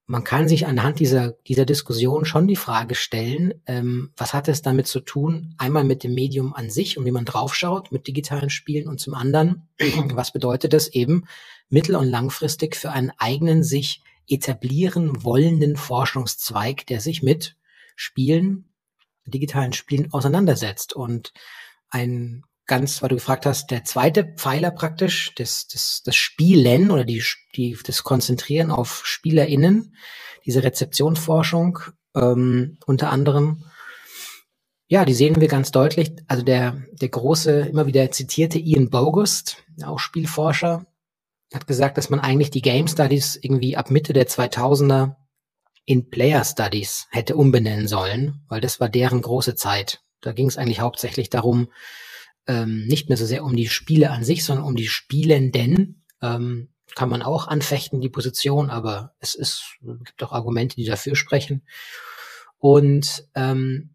man kann sich anhand dieser, dieser Diskussion schon die Frage stellen, ähm, was hat es damit zu tun, einmal mit dem Medium an sich und wie man draufschaut mit digitalen Spielen und zum anderen, was bedeutet das eben mittel- und langfristig für einen eigenen sich etablieren wollenden Forschungszweig, der sich mit Spielen, digitalen Spielen auseinandersetzt. Und ein ganz, weil du gefragt hast, der zweite Pfeiler praktisch, das, das, das Spielen oder die, die, das Konzentrieren auf SpielerInnen, diese Rezeptionsforschung ähm, unter anderem, ja, die sehen wir ganz deutlich. Also der, der große, immer wieder zitierte Ian Bogust, auch Spielforscher, hat gesagt, dass man eigentlich die Game Studies irgendwie ab Mitte der 2000er in Player Studies hätte umbenennen sollen, weil das war deren große Zeit. Da ging es eigentlich hauptsächlich darum, ähm, nicht mehr so sehr um die Spiele an sich, sondern um die Spielenden. Ähm, kann man auch anfechten, die Position, aber es ist, gibt auch Argumente, die dafür sprechen. Und ähm,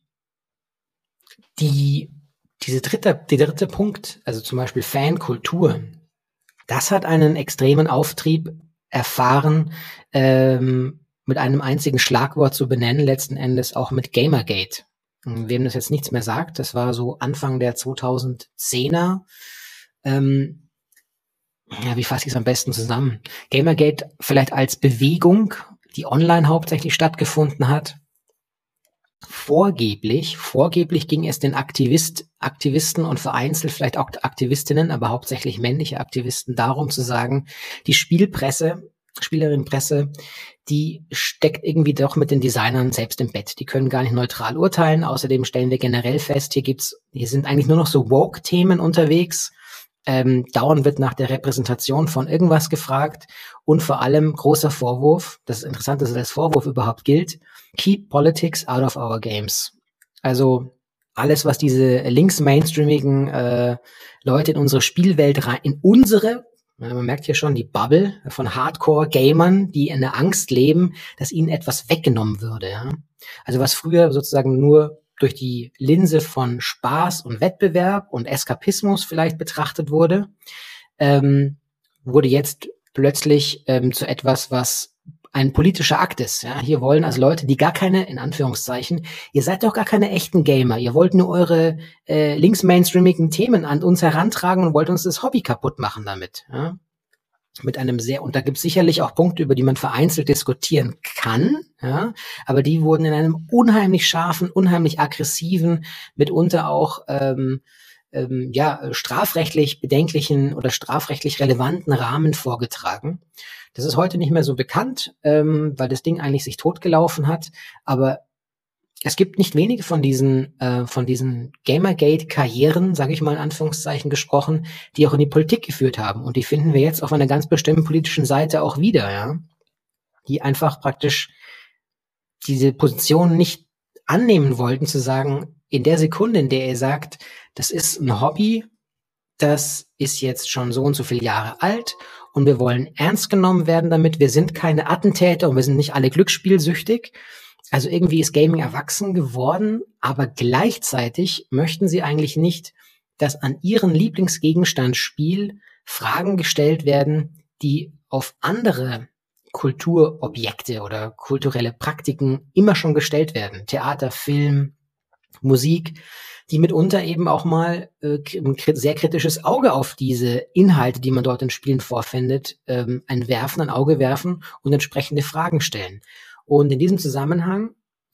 die, diese dritte, der dritte Punkt, also zum Beispiel Fankultur, das hat einen extremen Auftrieb erfahren, ähm, mit einem einzigen Schlagwort zu benennen, letzten Endes auch mit Gamergate. Wem das jetzt nichts mehr sagt, das war so Anfang der 2010er. Ähm, ja, wie fasse ich es am besten zusammen? Gamergate vielleicht als Bewegung, die online hauptsächlich stattgefunden hat. Vorgeblich, vorgeblich ging es den Aktivist, Aktivisten und vereinzelt vielleicht auch Aktivistinnen, aber hauptsächlich männliche Aktivisten darum zu sagen, die Spielpresse Spielerinnenpresse, die steckt irgendwie doch mit den Designern selbst im Bett. Die können gar nicht neutral urteilen. Außerdem stellen wir generell fest, hier gibt's, hier sind eigentlich nur noch so Woke-Themen unterwegs. Ähm, dauernd wird nach der Repräsentation von irgendwas gefragt und vor allem großer Vorwurf, das ist interessant, dass das Vorwurf überhaupt gilt, keep politics out of our games. Also alles, was diese links-mainstreamigen äh, Leute in unsere Spielwelt rein, in unsere man merkt hier schon die Bubble von Hardcore-Gamern, die in der Angst leben, dass ihnen etwas weggenommen würde. Also was früher sozusagen nur durch die Linse von Spaß und Wettbewerb und Eskapismus vielleicht betrachtet wurde, ähm, wurde jetzt plötzlich ähm, zu etwas, was ein politischer Akt ist. Ja? Hier wollen also Leute, die gar keine, in Anführungszeichen, ihr seid doch gar keine echten Gamer. Ihr wollt nur eure äh, links-mainstreamigen Themen an uns herantragen und wollt uns das Hobby kaputt machen damit. Ja? Mit einem sehr, und da gibt es sicherlich auch Punkte, über die man vereinzelt diskutieren kann, ja, aber die wurden in einem unheimlich scharfen, unheimlich aggressiven, mitunter auch ähm, ähm, ja, strafrechtlich bedenklichen oder strafrechtlich relevanten Rahmen vorgetragen. Das ist heute nicht mehr so bekannt, ähm, weil das Ding eigentlich sich totgelaufen hat. Aber es gibt nicht wenige von diesen, äh, von diesen Gamergate-Karrieren, sage ich mal in Anführungszeichen gesprochen, die auch in die Politik geführt haben. Und die finden wir jetzt auf einer ganz bestimmten politischen Seite auch wieder, ja. Die einfach praktisch diese Position nicht annehmen wollten, zu sagen, in der Sekunde, in der ihr sagt, das ist ein Hobby, das ist jetzt schon so und so viele Jahre alt und wir wollen ernst genommen werden damit. Wir sind keine Attentäter und wir sind nicht alle glücksspielsüchtig. Also irgendwie ist Gaming erwachsen geworden, aber gleichzeitig möchten sie eigentlich nicht, dass an ihren Lieblingsgegenstand Spiel Fragen gestellt werden, die auf andere Kulturobjekte oder kulturelle Praktiken immer schon gestellt werden. Theater, Film, Musik, die mitunter eben auch mal äh, ein sehr kritisches Auge auf diese Inhalte, die man dort in Spielen vorfindet, ähm, ein Werfen, ein Auge werfen und entsprechende Fragen stellen. Und in diesem Zusammenhang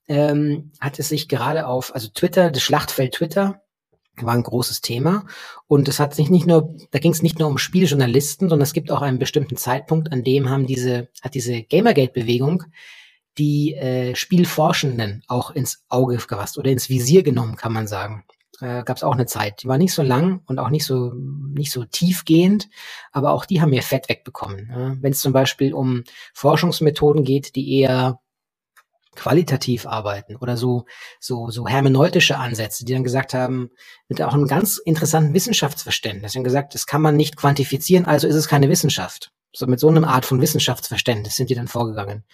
ähm, hat es sich gerade auf, also Twitter, das Schlachtfeld Twitter, war ein großes Thema. Und es hat sich nicht nur, da ging es nicht nur um Spieljournalisten, sondern es gibt auch einen bestimmten Zeitpunkt, an dem haben diese, hat diese Gamergate-Bewegung die äh, Spielforschenden auch ins Auge gefasst oder ins Visier genommen, kann man sagen. Äh, Gab es auch eine Zeit. Die war nicht so lang und auch nicht so nicht so tiefgehend, aber auch die haben ihr Fett wegbekommen. Ja? Wenn es zum Beispiel um Forschungsmethoden geht, die eher qualitativ arbeiten oder so so so hermeneutische Ansätze, die dann gesagt haben, mit auch einem ganz interessanten Wissenschaftsverständnis, die haben gesagt, das kann man nicht quantifizieren, also ist es keine Wissenschaft. So mit so einer Art von Wissenschaftsverständnis sind die dann vorgegangen.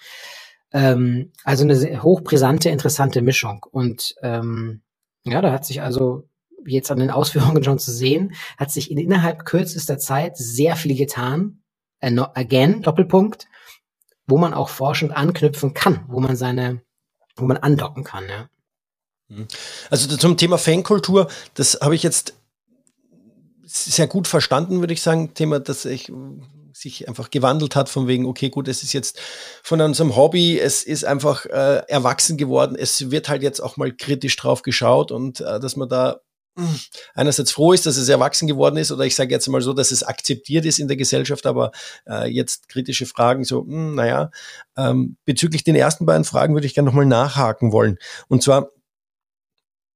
Ähm, also eine hochbrisante, interessante Mischung. Und ähm, ja, da hat sich also jetzt an den Ausführungen schon zu sehen, hat sich in, innerhalb kürzester Zeit sehr viel getan. Again, Doppelpunkt, wo man auch forschend anknüpfen kann, wo man seine, wo man andocken kann, ja. Mhm. Also zum Thema Fankultur, das habe ich jetzt sehr gut verstanden, würde ich sagen. Thema, das ich sich einfach gewandelt hat, von wegen, okay, gut, es ist jetzt von unserem Hobby, es ist einfach äh, erwachsen geworden, es wird halt jetzt auch mal kritisch drauf geschaut und äh, dass man da hm, einerseits froh ist, dass es erwachsen geworden ist, oder ich sage jetzt mal so, dass es akzeptiert ist in der Gesellschaft, aber äh, jetzt kritische Fragen, so, mh, hm, naja, ähm, bezüglich den ersten beiden Fragen würde ich gerne nochmal nachhaken wollen. Und zwar,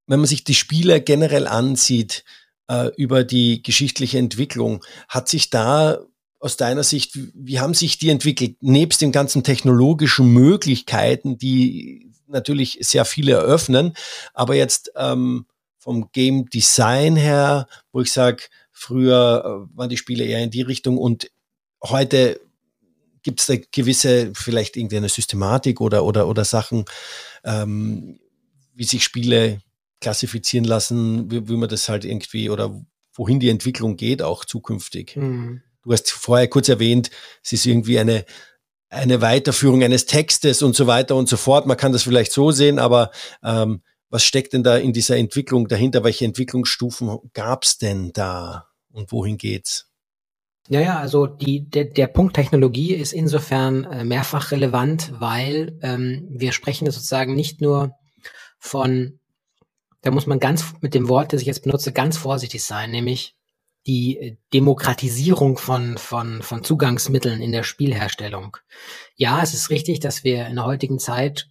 wenn man sich die Spiele generell ansieht, äh, über die geschichtliche Entwicklung, hat sich da aus deiner Sicht, wie haben sich die entwickelt? Nebst den ganzen technologischen Möglichkeiten, die natürlich sehr viele eröffnen, aber jetzt ähm, vom Game Design her, wo ich sage, früher äh, waren die Spiele eher in die Richtung und heute gibt es da gewisse, vielleicht irgendwie eine Systematik oder, oder, oder Sachen, ähm, wie sich Spiele klassifizieren lassen, wie, wie man das halt irgendwie oder wohin die Entwicklung geht, auch zukünftig. Mhm. Du hast vorher kurz erwähnt, es ist irgendwie eine, eine Weiterführung eines Textes und so weiter und so fort. Man kann das vielleicht so sehen, aber ähm, was steckt denn da in dieser Entwicklung dahinter? Welche Entwicklungsstufen gab es denn da und wohin geht's? Ja, also die, der, der Punkt Technologie ist insofern äh, mehrfach relevant, weil ähm, wir sprechen sozusagen nicht nur von, da muss man ganz mit dem Wort, das ich jetzt benutze, ganz vorsichtig sein, nämlich die äh, Demokratisierung von, von, von Zugangsmitteln in der Spielherstellung. Ja, es ist richtig, dass wir in der heutigen Zeit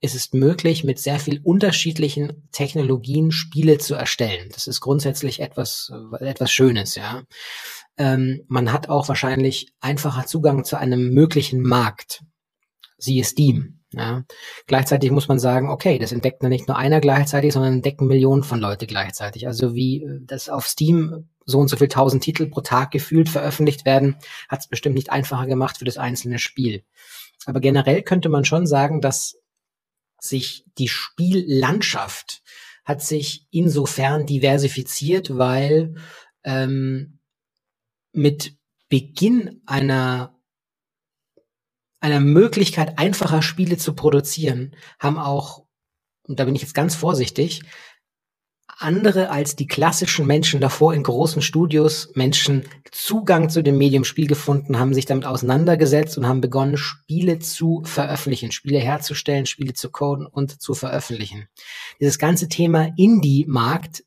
es ist möglich, mit sehr viel unterschiedlichen Technologien Spiele zu erstellen. Das ist grundsätzlich etwas, äh, etwas Schönes, ja. Ähm, man hat auch wahrscheinlich einfacher Zugang zu einem möglichen Markt. Siehe Steam. Ja. Gleichzeitig muss man sagen, okay, das entdeckt nicht nur einer gleichzeitig, sondern entdecken Millionen von Leute gleichzeitig. Also wie äh, das auf Steam so und so viel tausend Titel pro Tag gefühlt veröffentlicht werden, hat es bestimmt nicht einfacher gemacht für das einzelne Spiel. Aber generell könnte man schon sagen, dass sich die Spiellandschaft hat sich insofern diversifiziert, weil ähm, mit Beginn einer einer Möglichkeit, einfacher Spiele zu produzieren, haben auch, und da bin ich jetzt ganz vorsichtig, andere als die klassischen Menschen davor in großen Studios Menschen Zugang zu dem Medium Spiel gefunden, haben sich damit auseinandergesetzt und haben begonnen, Spiele zu veröffentlichen, Spiele herzustellen, Spiele zu coden und zu veröffentlichen. Dieses ganze Thema Indie-Markt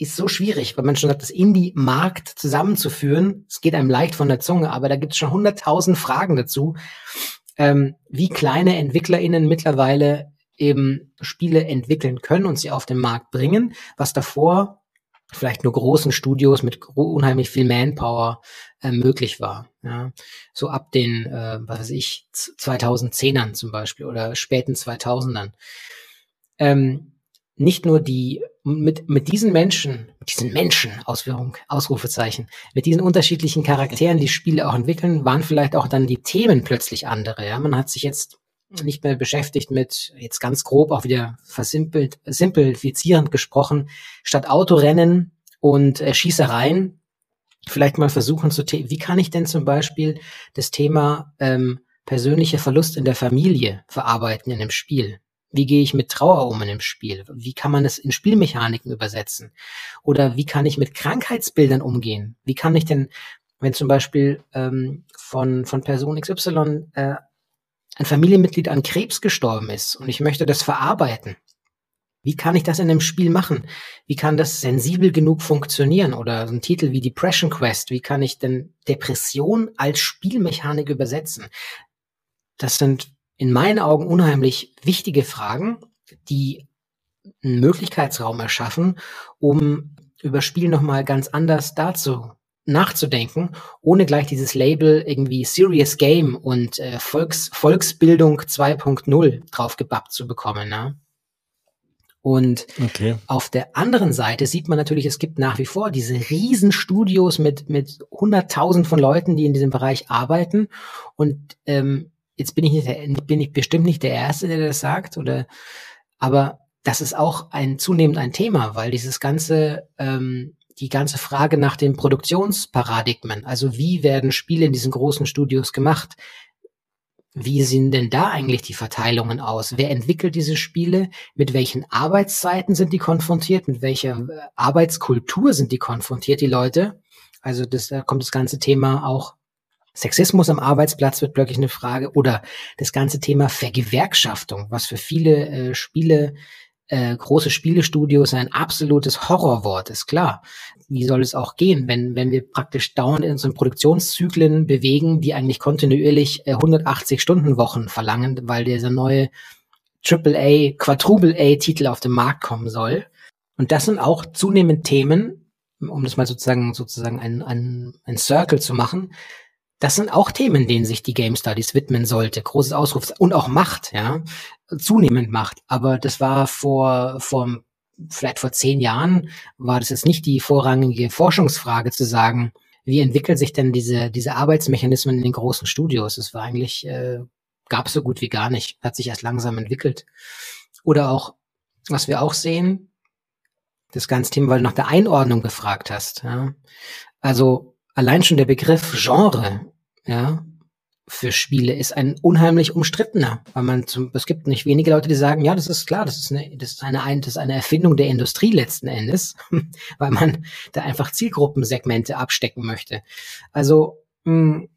ist so schwierig, weil man schon sagt, das Indie-Markt zusammenzuführen, es geht einem leicht von der Zunge, aber da gibt es schon hunderttausend Fragen dazu, ähm, wie kleine EntwicklerInnen mittlerweile eben Spiele entwickeln können und sie auf den Markt bringen, was davor vielleicht nur großen Studios mit unheimlich viel Manpower äh, möglich war. Ja. So ab den, äh, was weiß ich, 2010ern zum Beispiel oder späten 2000ern. Ähm, nicht nur die mit, mit diesen Menschen, mit diesen Menschen, Ausführung, Ausrufezeichen, mit diesen unterschiedlichen Charakteren, die Spiele auch entwickeln, waren vielleicht auch dann die Themen plötzlich andere. Ja, man hat sich jetzt nicht mehr beschäftigt mit, jetzt ganz grob auch wieder versimpelt, simplifizierend gesprochen, statt Autorennen und äh, Schießereien, vielleicht mal versuchen zu, wie kann ich denn zum Beispiel das Thema ähm, persönlicher Verlust in der Familie verarbeiten in einem Spiel? Wie gehe ich mit Trauer um in einem Spiel? Wie kann man es in Spielmechaniken übersetzen? Oder wie kann ich mit Krankheitsbildern umgehen? Wie kann ich denn, wenn zum Beispiel ähm, von, von Person XY äh, ein Familienmitglied an Krebs gestorben ist und ich möchte das verarbeiten, wie kann ich das in einem Spiel machen? Wie kann das sensibel genug funktionieren? Oder so ein Titel wie Depression Quest, wie kann ich denn Depression als Spielmechanik übersetzen? Das sind in meinen Augen unheimlich wichtige Fragen, die einen Möglichkeitsraum erschaffen, um über Spiel nochmal ganz anders dazu nachzudenken, ohne gleich dieses Label irgendwie Serious Game und äh, Volks, Volksbildung 2.0 draufgebappt zu bekommen. Ne? Und okay. auf der anderen Seite sieht man natürlich, es gibt nach wie vor diese Riesenstudios mit mit hunderttausend von Leuten, die in diesem Bereich arbeiten. Und ähm, jetzt bin ich nicht der, bin ich bestimmt nicht der Erste, der das sagt, oder aber das ist auch ein zunehmend ein Thema, weil dieses ganze ähm, die ganze Frage nach den Produktionsparadigmen, also wie werden Spiele in diesen großen Studios gemacht? Wie sehen denn da eigentlich die Verteilungen aus? Wer entwickelt diese Spiele? Mit welchen Arbeitszeiten sind die konfrontiert? Mit welcher äh, Arbeitskultur sind die konfrontiert, die Leute? Also das, da kommt das ganze Thema auch Sexismus am Arbeitsplatz wird plötzlich eine Frage oder das ganze Thema Vergewerkschaftung, was für viele äh, Spiele, äh, große Spielestudios ein absolutes Horrorwort ist, klar. Wie soll es auch gehen, wenn, wenn wir praktisch dauernd in unseren Produktionszyklen bewegen, die eigentlich kontinuierlich äh, 180 Stunden Wochen verlangen, weil dieser neue AAA, Quadruple A Titel auf den Markt kommen soll. Und das sind auch zunehmend Themen, um das mal sozusagen, sozusagen ein, ein, ein Circle zu machen, das sind auch Themen, denen sich die Game Studies widmen sollte. Großes Ausruf und auch Macht, ja, zunehmend Macht. Aber das war vor, vor vielleicht vor zehn Jahren war das jetzt nicht die vorrangige Forschungsfrage zu sagen, wie entwickeln sich denn diese diese Arbeitsmechanismen in den großen Studios? Das war eigentlich äh, gab es so gut wie gar nicht, hat sich erst langsam entwickelt. Oder auch, was wir auch sehen, das ganze Thema, weil du nach der Einordnung gefragt hast. Ja? Also allein schon der Begriff Genre, ja, für Spiele ist ein unheimlich umstrittener, weil man zum, es gibt nicht wenige Leute, die sagen, ja, das ist klar, das ist eine, das ist eine, das ist eine Erfindung der Industrie letzten Endes, weil man da einfach Zielgruppensegmente abstecken möchte. Also, mh, hm,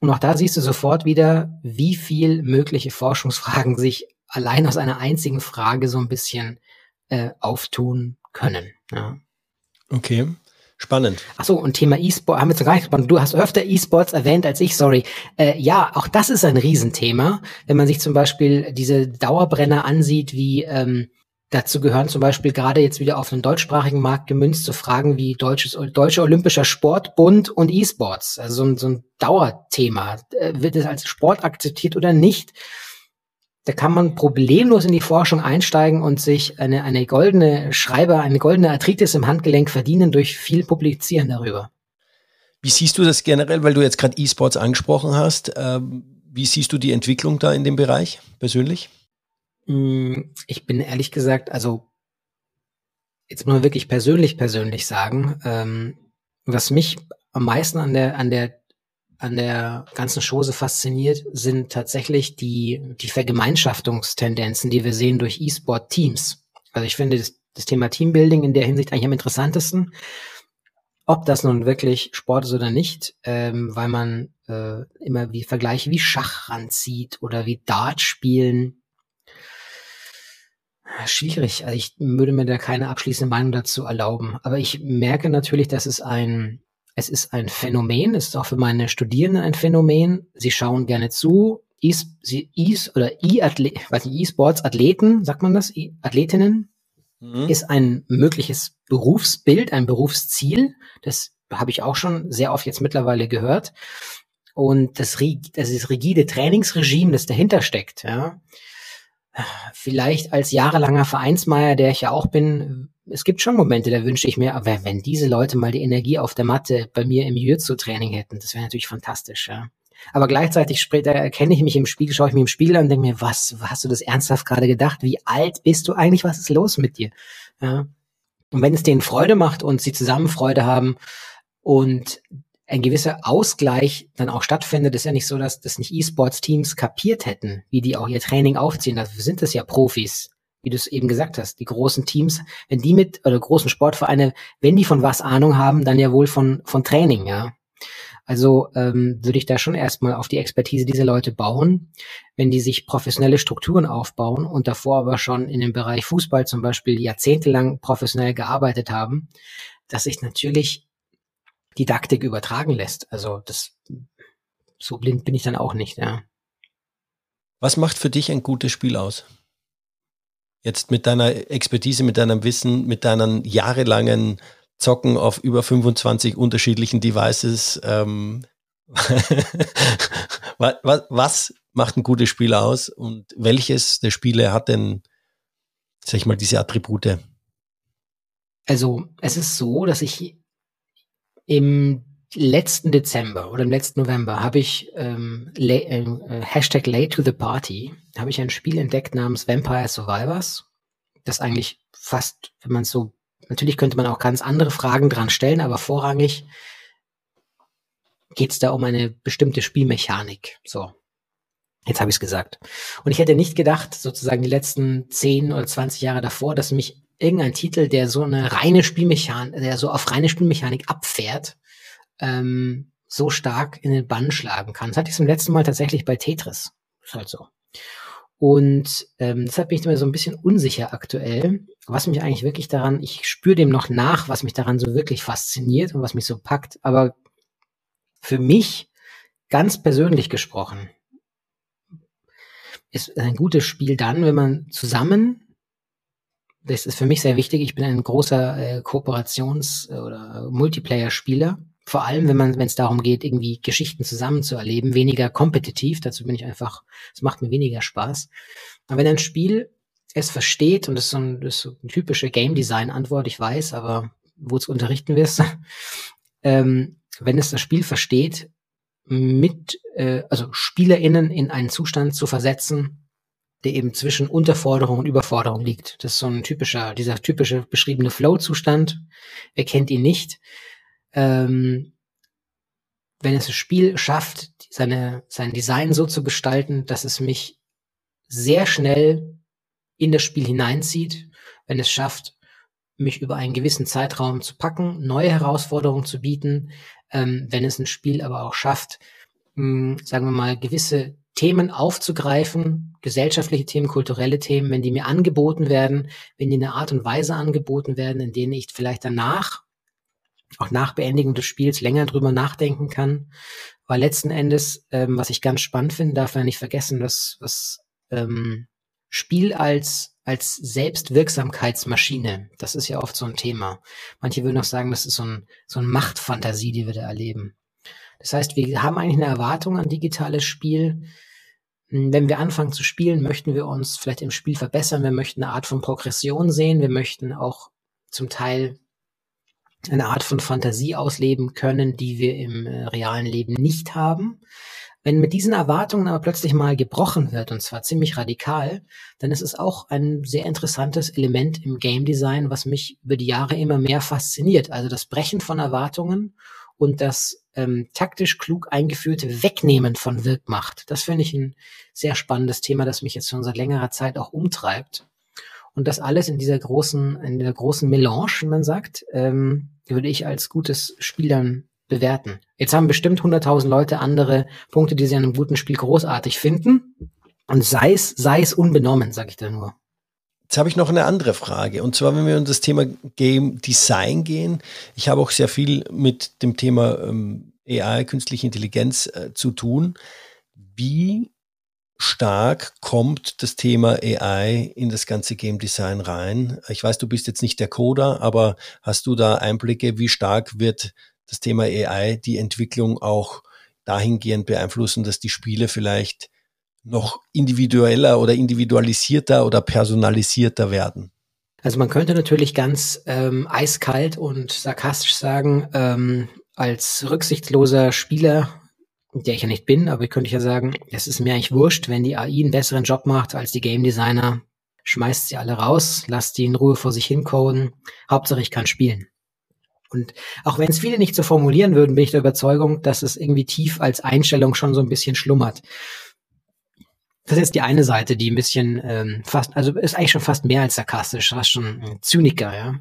und auch da siehst du sofort wieder, wie viel mögliche Forschungsfragen sich allein aus einer einzigen Frage so ein bisschen äh, auftun können. Ja. Okay. Spannend. Achso, und Thema E-Sport haben wir jetzt noch gar nicht gesprochen. Du hast öfter E-Sports erwähnt als ich, sorry. Äh, ja, auch das ist ein Riesenthema. Wenn man sich zum Beispiel diese Dauerbrenner ansieht, wie ähm, dazu gehören zum Beispiel gerade jetzt wieder auf den deutschsprachigen Markt gemünzt zu Fragen wie Deutsches, Deutscher Olympischer Sportbund und E-Sports. Also so ein, so ein Dauerthema. Äh, wird es als Sport akzeptiert oder nicht? Da kann man problemlos in die Forschung einsteigen und sich eine, eine goldene Schreiber, eine goldene Arthritis im Handgelenk verdienen durch viel Publizieren darüber. Wie siehst du das generell, weil du jetzt gerade E-Sports angesprochen hast? Ähm, wie siehst du die Entwicklung da in dem Bereich persönlich? Mm, ich bin ehrlich gesagt, also jetzt mal wirklich persönlich persönlich sagen, ähm, was mich am meisten an der an der an der ganzen Chose fasziniert, sind tatsächlich die, die Vergemeinschaftungstendenzen, die wir sehen durch E-Sport-Teams. Also ich finde das, das Thema Teambuilding in der Hinsicht eigentlich am interessantesten. Ob das nun wirklich Sport ist oder nicht, ähm, weil man äh, immer wie Vergleiche wie Schach ranzieht oder wie Dart spielen. Schwierig. Also ich würde mir da keine abschließende Meinung dazu erlauben. Aber ich merke natürlich, dass es ein es ist ein Phänomen, es ist auch für meine Studierenden ein Phänomen. Sie schauen gerne zu. E, e oder E-Sports-Athleten, sagt man das? E Athletinnen, mhm. ist ein mögliches Berufsbild, ein Berufsziel. Das habe ich auch schon sehr oft jetzt mittlerweile gehört. Und das, das ist rigide Trainingsregime, das dahinter steckt, ja, vielleicht als jahrelanger Vereinsmeier, der ich ja auch bin, es gibt schon Momente, da wünsche ich mir, aber wenn diese Leute mal die Energie auf der Matte bei mir im Jiu-Jitsu-Training hätten, das wäre natürlich fantastisch, ja. Aber gleichzeitig später erkenne ich mich im Spiegel, schaue ich mich im Spiegel an und denke mir, was, hast du das ernsthaft gerade gedacht? Wie alt bist du eigentlich? Was ist los mit dir? Ja. Und wenn es denen Freude macht und sie zusammen Freude haben und ein gewisser Ausgleich dann auch stattfindet, ist ja nicht so, dass das nicht E-Sports-Teams kapiert hätten, wie die auch ihr Training aufziehen. Dafür sind es ja Profis, wie du es eben gesagt hast. Die großen Teams, wenn die mit, oder großen Sportvereine, wenn die von was Ahnung haben, dann ja wohl von, von Training, ja. Also ähm, würde ich da schon erstmal auf die Expertise dieser Leute bauen, wenn die sich professionelle Strukturen aufbauen und davor aber schon in dem Bereich Fußball zum Beispiel jahrzehntelang professionell gearbeitet haben, dass sich natürlich Didaktik übertragen lässt. Also das so blind bin ich dann auch nicht, ja. Was macht für dich ein gutes Spiel aus? Jetzt mit deiner Expertise, mit deinem Wissen, mit deinen jahrelangen Zocken auf über 25 unterschiedlichen Devices. Ähm, was, was macht ein gutes Spiel aus und welches der Spiele hat denn, sag ich mal, diese Attribute? Also es ist so, dass ich im letzten Dezember oder im letzten November habe ich ähm, äh, äh, Hashtag Late to the Party, habe ich ein Spiel entdeckt namens Vampire Survivors, das eigentlich fast, wenn man so Natürlich könnte man auch ganz andere Fragen dran stellen, aber vorrangig geht es da um eine bestimmte Spielmechanik. So, jetzt habe ich es gesagt. Und ich hätte nicht gedacht, sozusagen die letzten 10 oder 20 Jahre davor, dass mich irgendein Titel, der so eine reine Spielmechanik, der so auf reine Spielmechanik abfährt, ähm, so stark in den Bann schlagen kann. Das hatte ich zum letzten Mal tatsächlich bei Tetris. Ist halt so. Und ähm, deshalb bin ich mir so ein bisschen unsicher aktuell, was mich eigentlich wirklich daran, ich spüre dem noch nach, was mich daran so wirklich fasziniert und was mich so packt. Aber für mich, ganz persönlich gesprochen, ist ein gutes Spiel dann, wenn man zusammen, das ist für mich sehr wichtig, ich bin ein großer äh, Kooperations- oder Multiplayer-Spieler vor allem, wenn man, wenn es darum geht, irgendwie Geschichten zusammen zu erleben, weniger kompetitiv. Dazu bin ich einfach, es macht mir weniger Spaß. Aber wenn ein Spiel es versteht, und das ist so, ein, das ist so eine typische Game Design Antwort, ich weiß, aber wozu unterrichten wir es? ähm, wenn es das Spiel versteht, mit, äh, also SpielerInnen in einen Zustand zu versetzen, der eben zwischen Unterforderung und Überforderung liegt. Das ist so ein typischer, dieser typische beschriebene Flow-Zustand. Wer kennt ihn nicht? ähm, wenn es das Spiel schafft, seine, sein Design so zu gestalten, dass es mich sehr schnell in das Spiel hineinzieht, wenn es schafft, mich über einen gewissen Zeitraum zu packen, neue Herausforderungen zu bieten, ähm, wenn es ein Spiel aber auch schafft, mh, sagen wir mal, gewisse Themen aufzugreifen, gesellschaftliche Themen, kulturelle Themen, wenn die mir angeboten werden, wenn die in einer Art und Weise angeboten werden, in denen ich vielleicht danach auch nach Beendigung des Spiels länger drüber nachdenken kann. Weil letzten Endes, ähm, was ich ganz spannend finde, darf man nicht vergessen, dass das ähm, Spiel als als Selbstwirksamkeitsmaschine, das ist ja oft so ein Thema. Manche würden auch sagen, das ist so ein so ein Machtfantasie, die wir da erleben. Das heißt, wir haben eigentlich eine Erwartung an digitales Spiel. Hm, wenn wir anfangen zu spielen, möchten wir uns vielleicht im Spiel verbessern. Wir möchten eine Art von Progression sehen. Wir möchten auch zum Teil eine Art von Fantasie ausleben können, die wir im äh, realen Leben nicht haben. Wenn mit diesen Erwartungen aber plötzlich mal gebrochen wird, und zwar ziemlich radikal, dann ist es auch ein sehr interessantes Element im Game Design, was mich über die Jahre immer mehr fasziniert. Also das Brechen von Erwartungen und das ähm, taktisch klug eingeführte Wegnehmen von Wirkmacht. Das finde ich ein sehr spannendes Thema, das mich jetzt schon seit längerer Zeit auch umtreibt. Und das alles in dieser großen, in der großen Melange, wie man sagt, ähm, würde ich als gutes Spiel dann bewerten. Jetzt haben bestimmt 100.000 Leute andere Punkte, die sie an einem guten Spiel großartig finden. Und sei es, sei es unbenommen, sage ich da nur. Jetzt habe ich noch eine andere Frage. Und zwar, wenn wir um das Thema Game Design gehen. Ich habe auch sehr viel mit dem Thema ähm, AI, künstliche Intelligenz äh, zu tun. Wie stark kommt das Thema AI in das ganze Game Design rein? Ich weiß, du bist jetzt nicht der Coder, aber hast du da Einblicke, wie stark wird das Thema AI die Entwicklung auch dahingehend beeinflussen, dass die Spiele vielleicht noch individueller oder individualisierter oder personalisierter werden? Also man könnte natürlich ganz ähm, eiskalt und sarkastisch sagen, ähm, als rücksichtsloser Spieler, der ich ja nicht bin, aber ich könnte ja sagen, es ist mir eigentlich wurscht, wenn die AI einen besseren Job macht als die Game Designer, schmeißt sie alle raus, lasst die in Ruhe vor sich hincoden, Hauptsache ich kann spielen. Und auch wenn es viele nicht so formulieren würden, bin ich der Überzeugung, dass es irgendwie tief als Einstellung schon so ein bisschen schlummert. Das ist die eine Seite, die ein bisschen ähm, fast, also ist eigentlich schon fast mehr als sarkastisch, fast schon Zyniker, ja.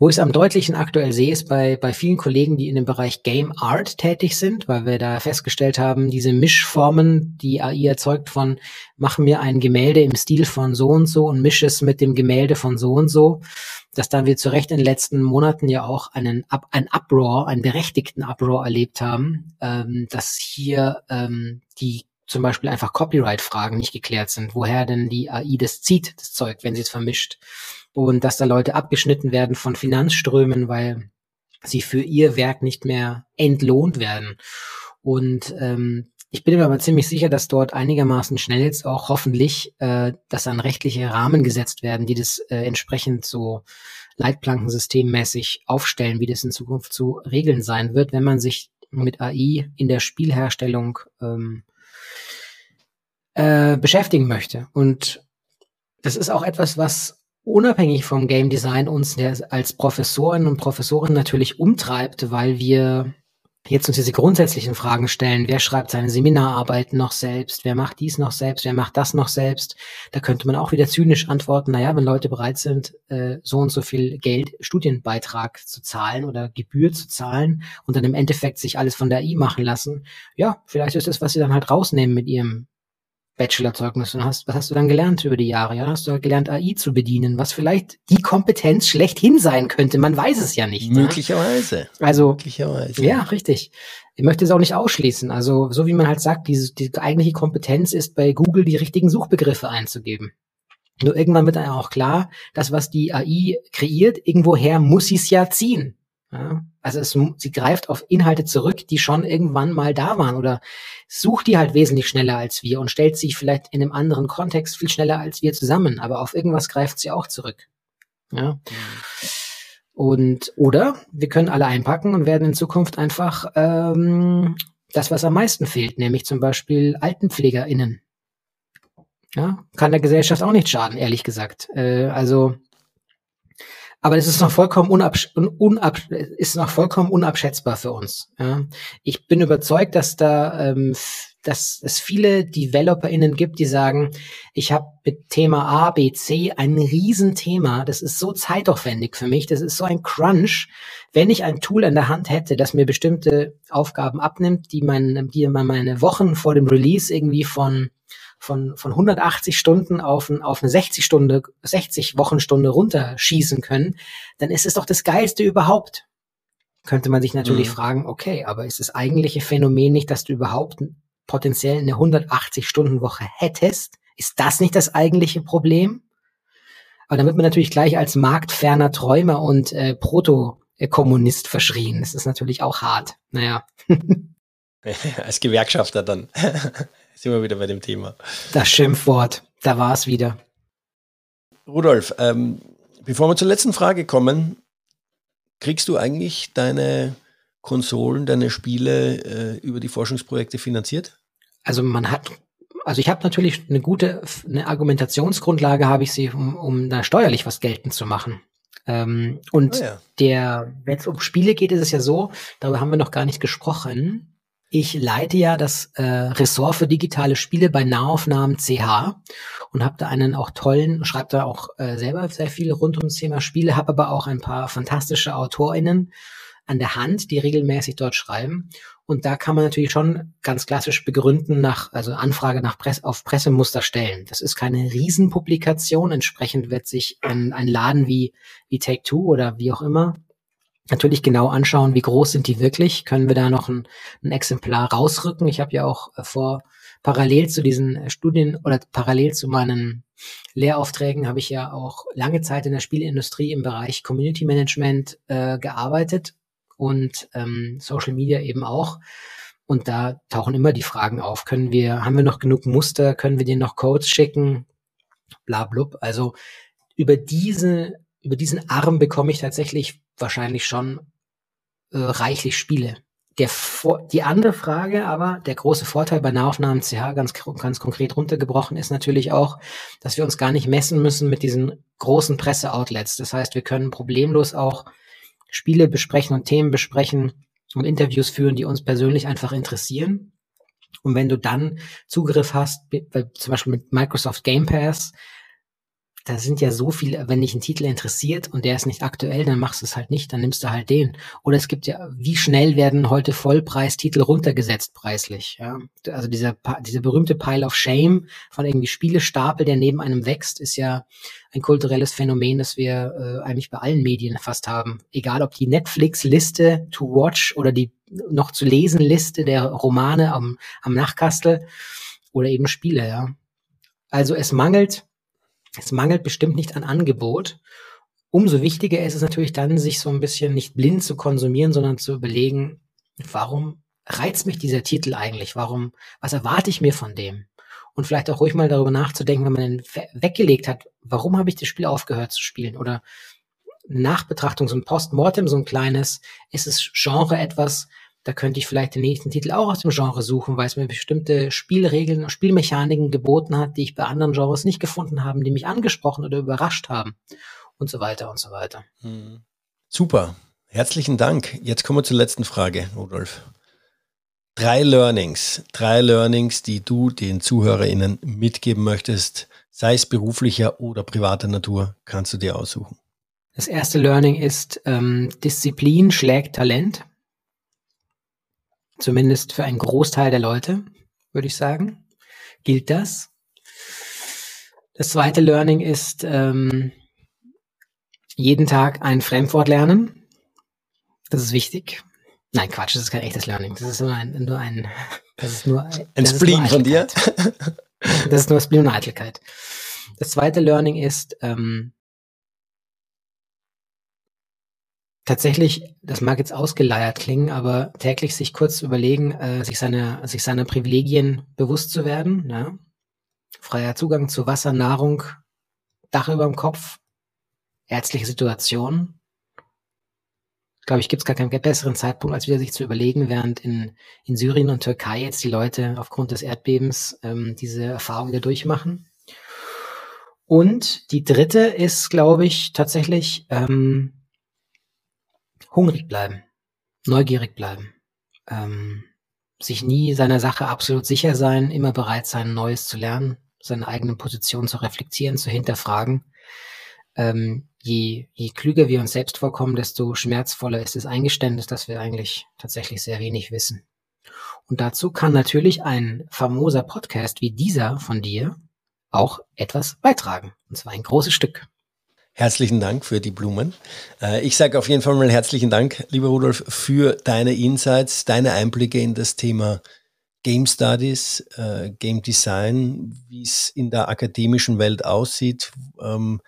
Wo ich es am deutlichen aktuell sehe, ist bei, bei vielen Kollegen, die in dem Bereich Game Art tätig sind, weil wir da festgestellt haben, diese Mischformen, die AI erzeugt von, mach mir ein Gemälde im Stil von so und so und mische es mit dem Gemälde von so und so, dass dann wir zu Recht in den letzten Monaten ja auch einen, ein Uproar, einen berechtigten Uproar erlebt haben, ähm, dass hier ähm, die zum Beispiel einfach Copyright-Fragen nicht geklärt sind, woher denn die AI das zieht, das Zeug, wenn sie es vermischt. Und dass da Leute abgeschnitten werden von Finanzströmen, weil sie für ihr Werk nicht mehr entlohnt werden. Und ähm, ich bin mir aber ziemlich sicher, dass dort einigermaßen schnell jetzt auch hoffentlich, äh, dass dann rechtliche Rahmen gesetzt werden, die das äh, entsprechend so Leitplankensystemmäßig aufstellen, wie das in Zukunft zu regeln sein wird, wenn man sich mit AI in der Spielherstellung ähm, äh, beschäftigen möchte. Und das ist auch etwas, was unabhängig vom Game Design uns als Professoren und Professoren natürlich umtreibt, weil wir jetzt uns diese grundsätzlichen Fragen stellen. Wer schreibt seine Seminararbeiten noch selbst? Wer macht dies noch selbst? Wer macht das noch selbst? Da könnte man auch wieder zynisch antworten, naja, wenn Leute bereit sind, äh, so und so viel Geld Studienbeitrag zu zahlen oder Gebühr zu zahlen und dann im Endeffekt sich alles von der AI machen lassen, ja, vielleicht ist das, was sie dann halt rausnehmen mit ihrem Bachelorzeugnis und hast, was hast du dann gelernt über die Jahre? Ja, hast du gelernt, AI zu bedienen, was vielleicht die Kompetenz schlechthin sein könnte. Man weiß es ja nicht. Ne? Möglicherweise. Ja? Also, Möglicherweise. ja, richtig. Ich möchte es auch nicht ausschließen. Also, so wie man halt sagt, diese, die eigentliche Kompetenz ist bei Google die richtigen Suchbegriffe einzugeben. Nur irgendwann wird einem auch klar, dass was die AI kreiert, irgendwoher muss sie es ja ziehen. Ja, also es, sie greift auf Inhalte zurück, die schon irgendwann mal da waren oder sucht die halt wesentlich schneller als wir und stellt sich vielleicht in einem anderen Kontext viel schneller als wir zusammen, aber auf irgendwas greift sie auch zurück. Ja. Und oder wir können alle einpacken und werden in Zukunft einfach ähm, das, was am meisten fehlt, nämlich zum Beispiel AltenpflegerInnen. Ja, kann der Gesellschaft auch nicht schaden, ehrlich gesagt. Äh, also aber es ist noch vollkommen unabsch unab ist noch vollkommen unabschätzbar für uns. Ja. Ich bin überzeugt, dass da ähm, dass es viele DeveloperInnen gibt, die sagen, ich habe mit Thema A, B, C ein Riesenthema. Das ist so zeitaufwendig für mich. Das ist so ein Crunch. Wenn ich ein Tool in der Hand hätte, das mir bestimmte Aufgaben abnimmt, die, mein, die meine Wochen vor dem Release irgendwie von von, von 180 Stunden auf, auf eine 60 Stunde, 60 Wochenstunde runterschießen können, dann ist es doch das Geilste überhaupt. Könnte man sich natürlich mhm. fragen, okay, aber ist das eigentliche Phänomen nicht, dass du überhaupt potenziell eine 180 Stunden Woche hättest? Ist das nicht das eigentliche Problem? Aber wird man natürlich gleich als marktferner Träumer und äh, Proto-Kommunist verschrien. Das ist natürlich auch hart. Naja. als Gewerkschafter dann. Sind wir wieder bei dem Thema. Das Schimpfwort, da war es wieder. Rudolf, ähm, bevor wir zur letzten Frage kommen, kriegst du eigentlich deine Konsolen, deine Spiele äh, über die Forschungsprojekte finanziert? Also man hat, also ich habe natürlich eine gute, eine Argumentationsgrundlage habe ich sie, um, um da steuerlich was geltend zu machen. Ähm, und oh ja. der, wenn es um Spiele geht, ist es ja so, darüber haben wir noch gar nicht gesprochen. Ich leite ja das äh, Ressort für digitale Spiele bei Nahaufnahmen CH und habe da einen auch tollen, schreibe da auch äh, selber sehr viel rund ums Thema Spiele, habe aber auch ein paar fantastische AutorInnen an der Hand, die regelmäßig dort schreiben. Und da kann man natürlich schon ganz klassisch begründen nach, also Anfrage nach Press, auf Pressemuster stellen. Das ist keine Riesenpublikation. Entsprechend wird sich ein, ein Laden wie, wie Take Two oder wie auch immer natürlich genau anschauen, wie groß sind die wirklich. Können wir da noch ein, ein Exemplar rausrücken? Ich habe ja auch äh, vor, parallel zu diesen äh, Studien oder parallel zu meinen Lehraufträgen habe ich ja auch lange Zeit in der Spielindustrie im Bereich Community Management äh, gearbeitet und ähm, Social Media eben auch. Und da tauchen immer die Fragen auf. Können wir, haben wir noch genug Muster? Können wir dir noch Codes schicken? Blablub. Also über diese, über diesen Arm bekomme ich tatsächlich wahrscheinlich schon äh, reichlich Spiele. Der, die andere Frage aber, der große Vorteil bei Nahaufnahmen CH ganz, ganz konkret runtergebrochen ist natürlich auch, dass wir uns gar nicht messen müssen mit diesen großen Presseoutlets. Das heißt, wir können problemlos auch Spiele besprechen und Themen besprechen und Interviews führen, die uns persönlich einfach interessieren. Und wenn du dann Zugriff hast, zum Beispiel mit Microsoft Game Pass, da sind ja so viele, wenn dich ein Titel interessiert und der ist nicht aktuell, dann machst du es halt nicht, dann nimmst du halt den. Oder es gibt ja, wie schnell werden heute Vollpreistitel runtergesetzt preislich? Ja? Also dieser, dieser berühmte Pile of Shame von irgendwie Spielestapel, der neben einem wächst, ist ja ein kulturelles Phänomen, das wir äh, eigentlich bei allen Medien fast haben. Egal ob die Netflix-Liste to watch oder die noch zu lesen Liste der Romane am, am Nachkastel oder eben Spiele, ja. Also es mangelt es mangelt bestimmt nicht an Angebot. Umso wichtiger ist es natürlich dann, sich so ein bisschen nicht blind zu konsumieren, sondern zu überlegen, warum reizt mich dieser Titel eigentlich? Warum, was erwarte ich mir von dem? Und vielleicht auch ruhig mal darüber nachzudenken, wenn man den weggelegt hat, warum habe ich das Spiel aufgehört zu spielen? Oder Nachbetrachtung, so ein Postmortem, so ein kleines, ist es Genre etwas, da könnte ich vielleicht den nächsten Titel auch aus dem Genre suchen, weil es mir bestimmte Spielregeln und Spielmechaniken geboten hat, die ich bei anderen Genres nicht gefunden habe, die mich angesprochen oder überrascht haben und so weiter und so weiter. Hm. Super. Herzlichen Dank. Jetzt kommen wir zur letzten Frage, Rudolf. Drei Learnings, drei Learnings, die du den ZuhörerInnen mitgeben möchtest, sei es beruflicher oder privater Natur, kannst du dir aussuchen. Das erste Learning ist, ähm, Disziplin schlägt Talent. Zumindest für einen Großteil der Leute, würde ich sagen, gilt das. Das zweite Learning ist, ähm, jeden Tag ein Fremdwort lernen. Das ist wichtig. Nein, Quatsch, das ist kein echtes Learning. Das ist nur ein, nur ein, das ist nur ein Spleen von dir. das ist nur Spleen und Eitelkeit. Das zweite Learning ist, ähm, tatsächlich, das mag jetzt ausgeleiert klingen, aber täglich sich kurz überlegen, äh, sich seiner sich seiner Privilegien bewusst zu werden. Ja? Freier Zugang zu Wasser, Nahrung, Dach über dem Kopf, ärztliche Situation. Glaube ich, gibt es gar keinen besseren Zeitpunkt, als wieder sich zu überlegen, während in, in Syrien und Türkei jetzt die Leute aufgrund des Erdbebens ähm, diese Erfahrung wieder durchmachen. Und die dritte ist, glaube ich, tatsächlich ähm, hungrig bleiben, neugierig bleiben, ähm, sich nie seiner Sache absolut sicher sein, immer bereit sein, Neues zu lernen, seine eigenen Positionen zu reflektieren, zu hinterfragen. Ähm, je, je klüger wir uns selbst vorkommen, desto schmerzvoller ist das Eingeständnis, dass wir eigentlich tatsächlich sehr wenig wissen. Und dazu kann natürlich ein famoser Podcast wie dieser von dir auch etwas beitragen. Und zwar ein großes Stück. Herzlichen Dank für die Blumen. Äh, ich sage auf jeden Fall mal herzlichen Dank, lieber Rudolf, für deine Insights, deine Einblicke in das Thema Game Studies, äh, Game Design, wie es in der akademischen Welt aussieht, ähm,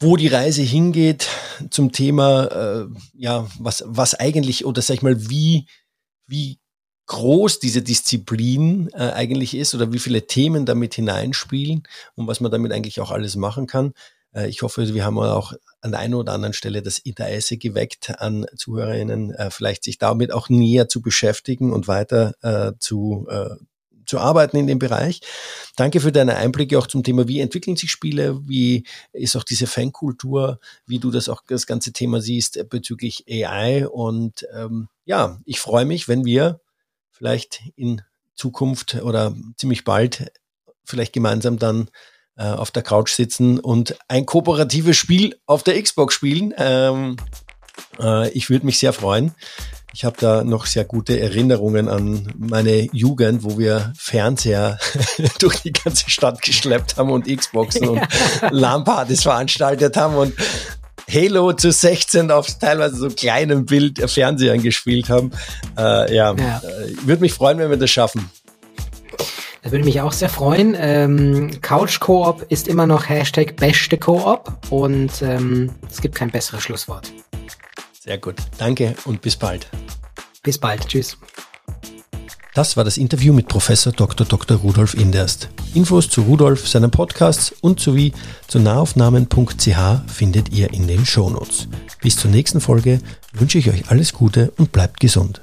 wo die Reise hingeht zum Thema, äh, ja, was, was eigentlich, oder sag ich mal, wie, wie groß diese Disziplin eigentlich ist oder wie viele Themen damit hineinspielen und was man damit eigentlich auch alles machen kann. Äh, ich hoffe, wir haben auch an der einen oder anderen Stelle das Interesse geweckt an Zuhörerinnen, äh, vielleicht sich damit auch näher zu beschäftigen und weiter äh, zu, zu arbeiten in dem Bereich. Danke für deine Einblicke auch zum Thema, wie entwickeln sich Spiele, wie ist auch diese Fankultur, wie du das auch das ganze Thema siehst bezüglich AI. Und ähm, ja, ich freue mich, wenn wir vielleicht in Zukunft oder ziemlich bald vielleicht gemeinsam dann äh, auf der Couch sitzen und ein kooperatives Spiel auf der Xbox spielen. Ähm, äh, ich würde mich sehr freuen. Ich habe da noch sehr gute Erinnerungen an meine Jugend, wo wir Fernseher durch die ganze Stadt geschleppt haben und Xboxen und LAN-Partys veranstaltet haben und Halo zu 16 auf teilweise so kleinem Bild Fernsehern gespielt haben. Äh, ja, ja. Äh, würde mich freuen, wenn wir das schaffen. Das würde mich auch sehr freuen. Ähm, Couch Koop ist immer noch Hashtag beste Koop und ähm, es gibt kein besseres Schlusswort. Sehr gut. Danke und bis bald. Bis bald. Tschüss. Das war das Interview mit Professor Dr. Dr. Rudolf Inderst. Infos zu Rudolf, seinen Podcasts und sowie zu nahaufnahmen.ch findet ihr in den Shownotes. Bis zur nächsten Folge wünsche ich euch alles Gute und bleibt gesund.